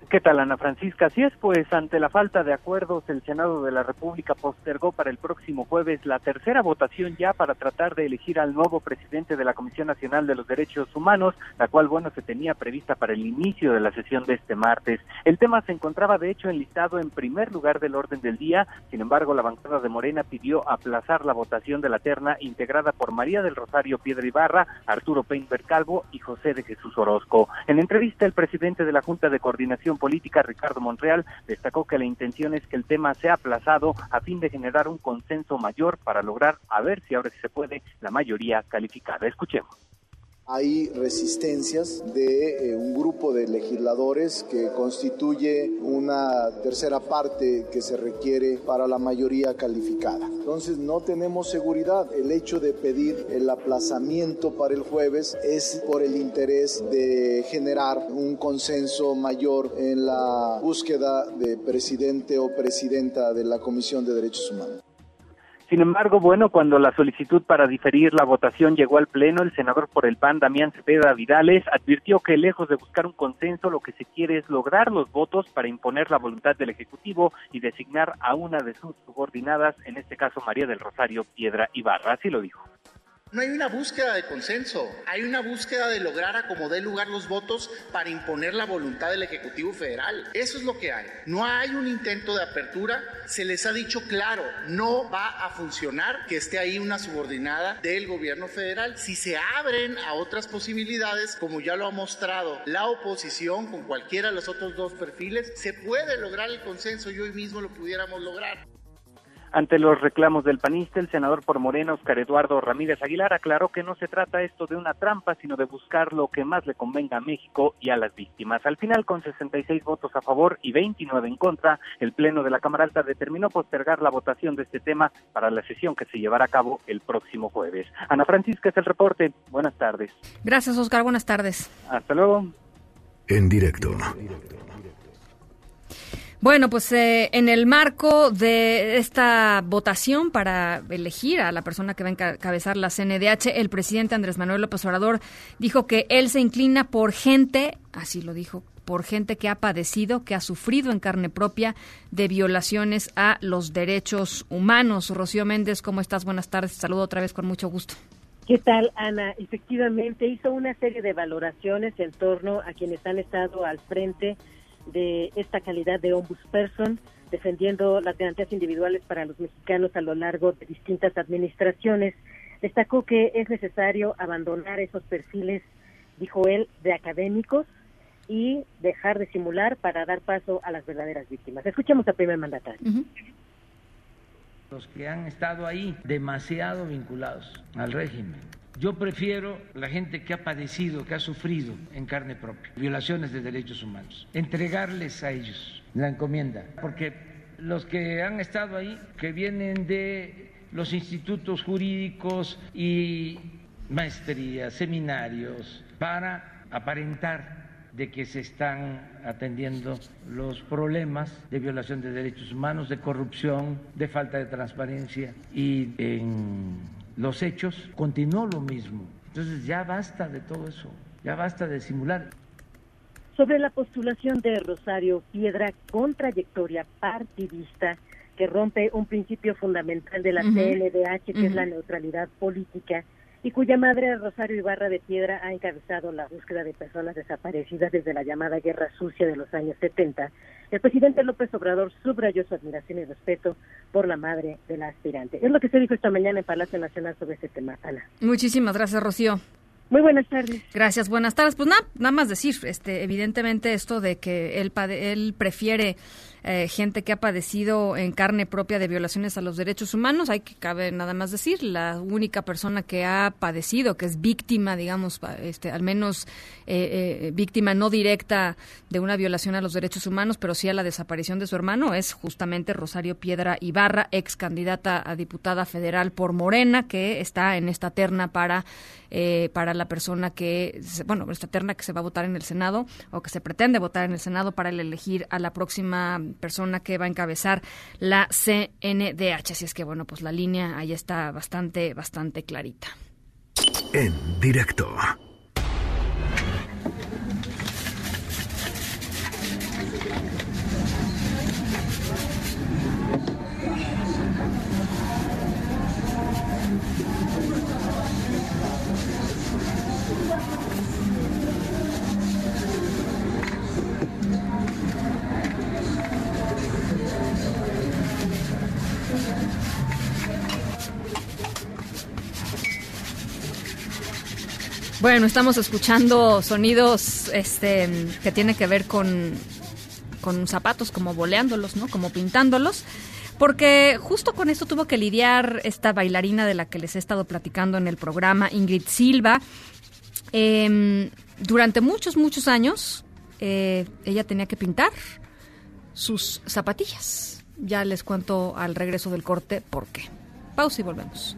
¿Qué tal, Ana Francisca? Así es, pues ante la falta de acuerdos, el Senado de la República postergó para el próximo jueves la tercera votación ya para tratar de elegir al nuevo presidente de la Comisión Nacional de los Derechos Humanos, la cual, bueno, se tenía prevista para el inicio de la sesión de este martes. El tema se encontraba, de hecho, enlistado en primer lugar del orden del día, sin embargo, la bancada de Morena pidió aplazar la votación de la terna integrada por María del Rosario Piedra Ibarra, Arturo Peinberg Calvo y José de Jesús Orozco. En entrevista, el presidente de la Junta de Coordinación Política, Ricardo Montreal, destacó que la intención es que el tema sea aplazado a fin de generar un consenso mayor para lograr, a ver si ahora se puede, la mayoría calificada. Escuchemos. Hay resistencias de eh, un grupo de legisladores que constituye una tercera parte que se requiere para la mayoría calificada. Entonces no tenemos seguridad. El hecho de pedir el aplazamiento para el jueves es por el interés de generar un consenso mayor en la búsqueda de presidente o presidenta de la Comisión de Derechos Humanos. Sin embargo, bueno, cuando la solicitud para diferir la votación llegó al Pleno, el senador por el PAN, Damián Cepeda Vidales, advirtió que lejos de buscar un consenso, lo que se quiere es lograr los votos para imponer la voluntad del Ejecutivo y designar a una de sus subordinadas, en este caso María del Rosario Piedra Ibarra. Así lo dijo No hay una búsqueda de consenso, hay una búsqueda de lograr a como dé lugar los votos para imponer la voluntad del Ejecutivo Federal. Eso es lo que hay. No hay un intento de apertura, se les ha dicho claro, no va a funcionar que esté ahí una subordinada del gobierno federal. Si se abren a otras posibilidades, como ya lo ha mostrado la oposición con cualquiera de los otros dos perfiles, se puede lograr el consenso y hoy mismo lo pudiéramos lograr. Ante los reclamos del panista, el senador por Morena, Oscar Eduardo Ramírez Aguilar, aclaró que no se trata esto de una trampa, sino de buscar lo que más le convenga a México y a las víctimas. Al final, con 66 votos a favor y 29 en contra, el Pleno de la Cámara Alta determinó postergar la votación de este tema para la sesión que se llevará a cabo el próximo jueves. Ana Francisca es el reporte. Buenas tardes. Gracias, Oscar. Buenas tardes. Hasta luego. En directo. Bueno, pues eh, en el marco de esta votación para elegir a la persona que va a encabezar la CNDH, el presidente Andrés Manuel López Obrador dijo que él se inclina por gente, así lo dijo, por gente que ha padecido, que ha sufrido en carne propia de violaciones a los derechos humanos. Rocío Méndez, ¿cómo estás? Buenas tardes. saludo otra vez con mucho gusto. ¿Qué tal, Ana? Efectivamente, hizo una serie de valoraciones en torno a quienes han estado al frente de esta calidad de ombudsperson, defendiendo las garantías individuales para los mexicanos a lo largo de distintas administraciones. Destacó que es necesario abandonar esos perfiles, dijo él, de académicos y dejar de simular para dar paso a las verdaderas víctimas. Escuchemos al primer mandatario. Los que han estado ahí demasiado vinculados al régimen yo prefiero la gente que ha padecido, que ha sufrido en carne propia violaciones de derechos humanos, entregarles a ellos la encomienda, porque los que han estado ahí, que vienen de los institutos jurídicos y maestrías, seminarios, para aparentar de que se están atendiendo los problemas de violación de derechos humanos, de corrupción, de falta de transparencia y en los hechos, continuó lo mismo. Entonces ya basta de todo eso, ya basta de simular. Sobre la postulación de Rosario Piedra con trayectoria partidista que rompe un principio fundamental de la CNDH, que es la neutralidad política, y cuya madre Rosario Ibarra de Piedra ha encabezado la búsqueda de personas desaparecidas desde la llamada Guerra Sucia de los años 70. El presidente López Obrador subrayó su admiración y respeto por la madre de la aspirante. Es lo que se dijo esta mañana en Palacio Nacional sobre este tema, Ana. Muchísimas gracias, Rocío. Muy buenas tardes. Gracias, buenas tardes. Pues nada, nada más decir, este, evidentemente esto de que él, él prefiere eh, gente que ha padecido en carne propia de violaciones a los derechos humanos. Hay que cabe nada más decir, la única persona que ha padecido, que es víctima, digamos, este, al menos eh, eh, víctima no directa de una violación a los derechos humanos, pero sí a la desaparición de su hermano, es justamente Rosario Piedra Ibarra, ex candidata a diputada federal por Morena, que está en esta terna para para la persona que, bueno, esta terna que se va a votar en el Senado o que se pretende votar en el Senado para elegir a la próxima persona que va a encabezar la CNDH. Así es que, bueno, pues la línea ahí está bastante, bastante clarita. En directo. Bueno, estamos escuchando sonidos este, que tienen que ver con, con zapatos, como boleándolos, ¿no? Como pintándolos. Porque justo con esto tuvo que lidiar esta bailarina de la que les he estado platicando en el programa, Ingrid Silva. Em, durante muchos, muchos años, eh, ella tenía que pintar sus zapatillas. Ya les cuento al regreso del corte por qué. Pausa y volvemos.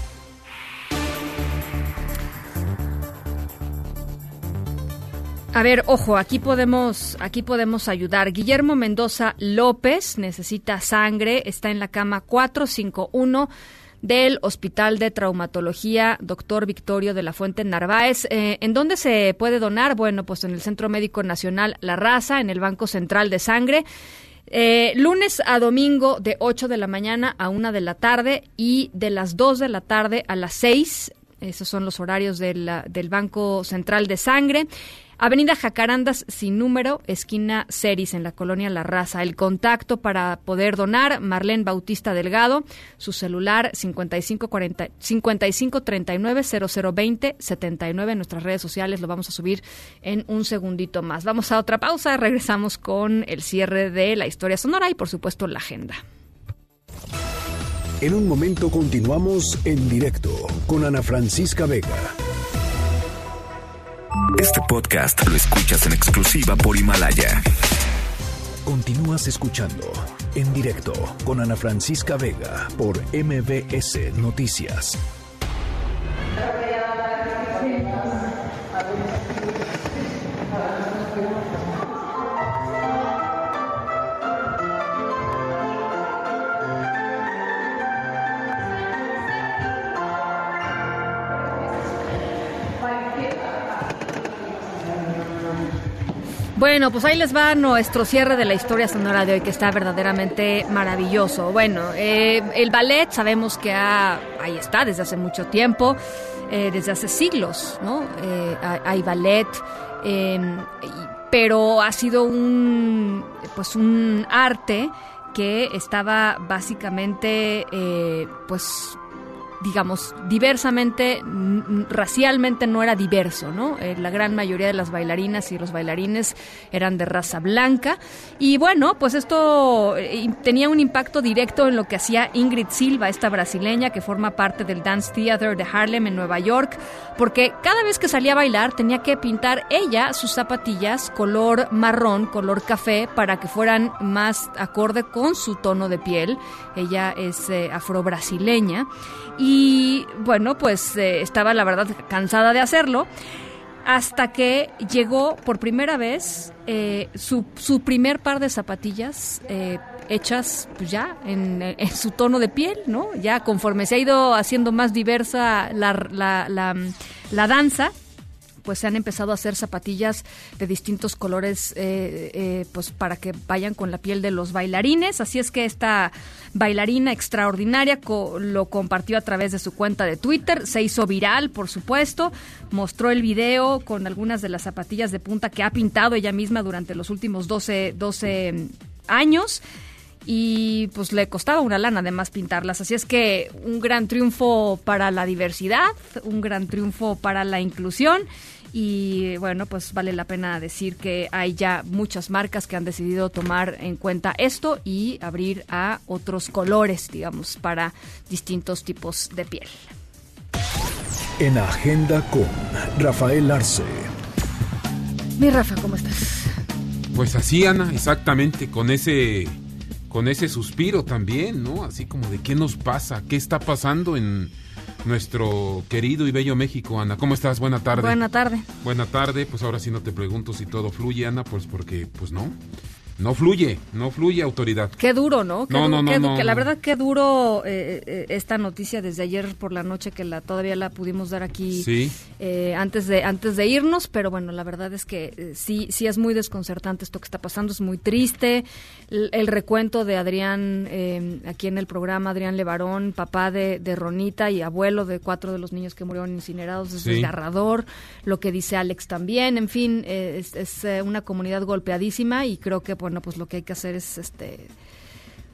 A ver, ojo, aquí podemos, aquí podemos ayudar. Guillermo Mendoza López necesita sangre, está en la cama 451 del Hospital de Traumatología Doctor Victorio de la Fuente Narváez. Eh, ¿En dónde se puede donar? Bueno, pues en el Centro Médico Nacional La Raza, en el Banco Central de Sangre. Eh, lunes a domingo de 8 de la mañana a 1 de la tarde y de las 2 de la tarde a las 6. Esos son los horarios del Banco Central de Sangre. Avenida Jacarandas sin número, esquina Ceris, en la colonia La Raza. El contacto para poder donar, Marlene Bautista Delgado, su celular 5540, 5539 0020 79. En nuestras redes sociales lo vamos a subir en un segundito más. Vamos a otra pausa, regresamos con el cierre de la historia sonora y por supuesto la agenda. En un momento continuamos en directo con Ana Francisca Vega. Este podcast lo escuchas en exclusiva por Himalaya. Continúas escuchando en directo con Ana Francisca Vega por MBS Noticias. Bueno, pues ahí les va nuestro cierre de la historia sonora de hoy, que está verdaderamente maravilloso. Bueno, eh, el ballet sabemos que ahí está desde hace mucho tiempo, eh, desde hace siglos, ¿no? Eh, hay ballet, em, pero ha sido un, pues un arte que estaba básicamente, pues digamos, diversamente, racialmente no era diverso, ¿no? Eh, la gran mayoría de las bailarinas y los bailarines eran de raza blanca. Y bueno, pues esto eh, tenía un impacto directo en lo que hacía Ingrid Silva, esta brasileña que forma parte del Dance Theater de Harlem en Nueva York, porque cada vez que salía a bailar tenía que pintar ella sus zapatillas color marrón, color café, para que fueran más acorde con su tono de piel. Ella es eh, afro-brasileña. Y bueno, pues eh, estaba la verdad cansada de hacerlo hasta que llegó por primera vez eh, su, su, primer par de zapatillas eh, hechas pues ya en, en, su tono de piel, ¿no? Ya conforme se ha ido haciendo más diversa la, la, la danza, pues se han empezado a hacer zapatillas de distintos colores eh, eh, pues para que vayan con la piel de los bailarines. Así es que esta bailarina extraordinaria lo compartió a través de su cuenta de Twitter se hizo viral por supuesto mostró el video con algunas de las zapatillas de punta que ha pintado ella misma durante los últimos 12, 12 años. Y pues le costaba una lana además pintarlas. Así es que un gran triunfo para la diversidad, un gran triunfo para la inclusión y bueno, pues vale la pena decir que hay ya muchas marcas que han decidido tomar en cuenta esto y abrir a otros colores, digamos, para distintos tipos de piel. En Agenda con Rafael Arce. Mi Rafa, ¿cómo estás? Pues así, Ana, exactamente, con ese con ese suspiro también, ¿no? Así como de qué nos pasa, qué está pasando en nuestro querido y bello México, Ana. ¿Cómo estás? Buena tarde. Buena tarde. Buena tarde. Pues ahora sí no te pregunto si todo fluye, Ana, pues porque, pues no. No fluye, no fluye autoridad. Qué duro, ¿no? no, no, no, que la verdad qué duro eh, eh, esta noticia desde ayer por la noche que la todavía la pudimos dar aquí sí. eh, antes de antes de irnos, pero bueno, la verdad es que eh, sí sí es muy desconcertante esto que está pasando, es muy triste. El, el recuento de Adrián aquí en el programa, Adrián Levarón, papá de, de, Ronita y abuelo de cuatro de los niños que murieron incinerados, es sí. desgarrador. Lo que dice Alex también, en fin, es, es una comunidad golpeadísima y creo que bueno, pues lo que hay que hacer es este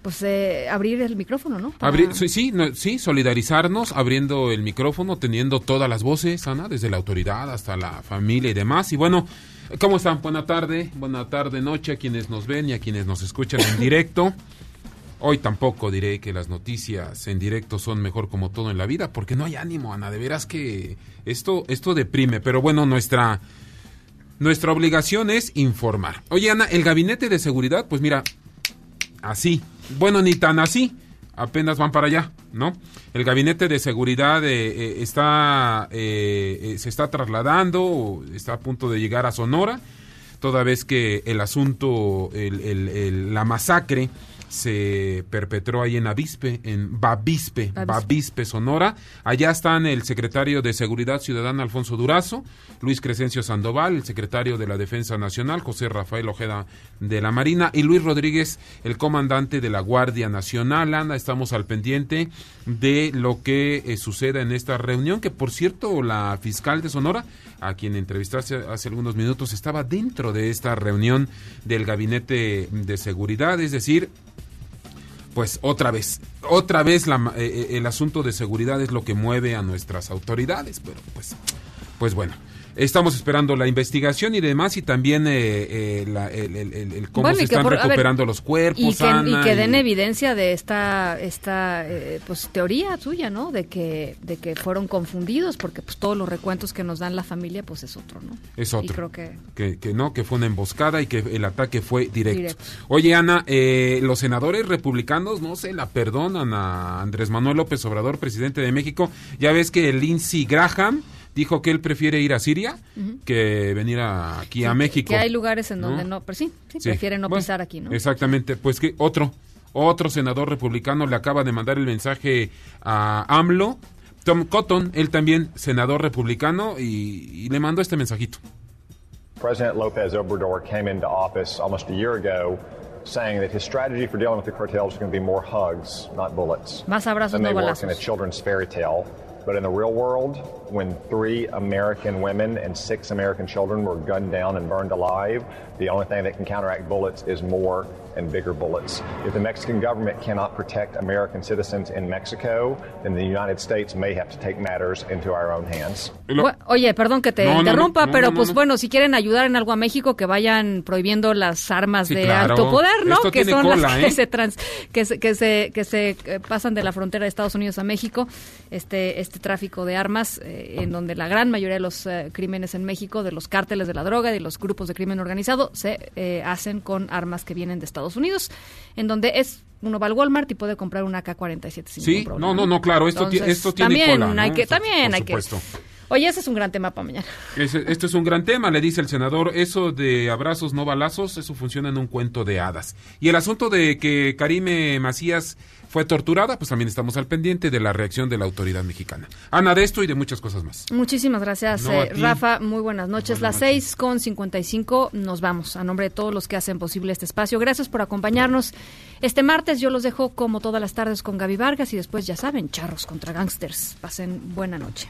pues eh, abrir el micrófono, ¿no? Abrir, sí, sí, sí, solidarizarnos, abriendo el micrófono, teniendo todas las voces, Ana, desde la autoridad hasta la familia y demás. Y bueno, ¿cómo están? Buena tarde, buena tarde, noche a quienes nos ven y a quienes nos escuchan en directo. Hoy tampoco diré que las noticias en directo son mejor como todo en la vida, porque no hay ánimo, Ana, de veras que esto, esto deprime, pero bueno, nuestra nuestra obligación es informar. Oye, Ana, el gabinete de seguridad, pues mira, así. Bueno, ni tan así. apenas van para allá, ¿no? El gabinete de seguridad eh, eh, está eh, se está trasladando, está a punto de llegar a Sonora, toda vez que el asunto, la masacre se perpetró ahí en Avispe, en Bavispe, Bavispe, Sonora. Allá están el secretario de Seguridad Ciudadana Alfonso Durazo, Luis Crescencio Sandoval, el secretario de la Defensa Nacional, José Rafael Ojeda de la Marina y Luis Rodríguez, el comandante de la Guardia Nacional. Anda, estamos al pendiente de lo que eh, suceda en esta reunión, que por cierto la fiscal de Sonora, a quien entrevistaste hace algunos minutos, estaba dentro de esta reunión del gabinete de seguridad, es decir, pues otra vez, otra vez la, eh, eh, el asunto de seguridad es lo que mueve a nuestras autoridades, pero pues, pues bueno. Estamos esperando la investigación y demás y también eh, eh, el, cómo se están recuperando los cuerpos. Y que, den evidencia de esta esta eh, pues teoría tuya, ¿no? De que de que fueron confundidos porque pues todos los recuentos que nos dan la familia pues es otro, ¿no? Es otro. creo que... que... no, que fue una emboscada y que el ataque fue directo. Oye Ana, los senadores republicanos no se la perdonan a Andrés Manuel López Obrador, presidente de México. Ya ves que Lindsey Graham dijo que él prefiere ir a Siria que venir aquí a México. Que hay lugares en donde no, pero sí, sí, prefiere no pisar aquí, ¿no? Exactamente, pues que otro, otro senador republicano le acaba de mandar el mensaje a AMLO, Tom Cotton, él también senador republicano, y, y le mandó este mensajito. President Lopez Obrador came into office almost a year ago saying that his strategy for dealing with the cartels was going to be more hugs, not bullets. Más abrazos, no balazos. in a children's fairy tale. But in the real world, when three American women and six American children were gunned down and burned alive, the only thing that can counteract bullets is more and bigger bullets. If the Mexican government cannot protect American citizens in Mexico, then the United States may have to take matters into our own hands. Oye, perdón que te no, interrumpa, no, no, pero pues bueno, si quieren ayudar en algo a México, que vayan prohibiendo las armas sí, de claro. alto poder, ¿no? Esto que son cola, las ¿eh? que, se trans, que se que se que se eh, pasan de la frontera de Estados Unidos a México, este este tráfico de armas eh, en donde la gran mayoría de los eh, crímenes en México, de los cárteles de la droga, de los grupos de crimen organizado, se eh, hacen con armas que vienen de Estados Unidos, en donde es uno va al Walmart y puede comprar una AK-47 sin sí, ningún problema. no, no, no, claro, esto, Entonces, esto tiene también cola, ¿no? hay que, también por hay que. Oye, ese es un gran tema para mañana. Esto es un gran tema, le dice el senador. Eso de abrazos no balazos, eso funciona en un cuento de hadas. Y el asunto de que Karime Macías fue torturada, pues también estamos al pendiente de la reacción de la autoridad mexicana. Ana, de esto y de muchas cosas más. Muchísimas gracias, No, eh. Rafa. Muy buenas noches. Las seis con 55 nos vamos. A nombre de todos los que hacen posible este espacio. Gracias por acompañarnos. Este martes yo los dejo como todas las tardes con Gaby Vargas y después, ya saben, charros contra gangsters. Pasen buena noche.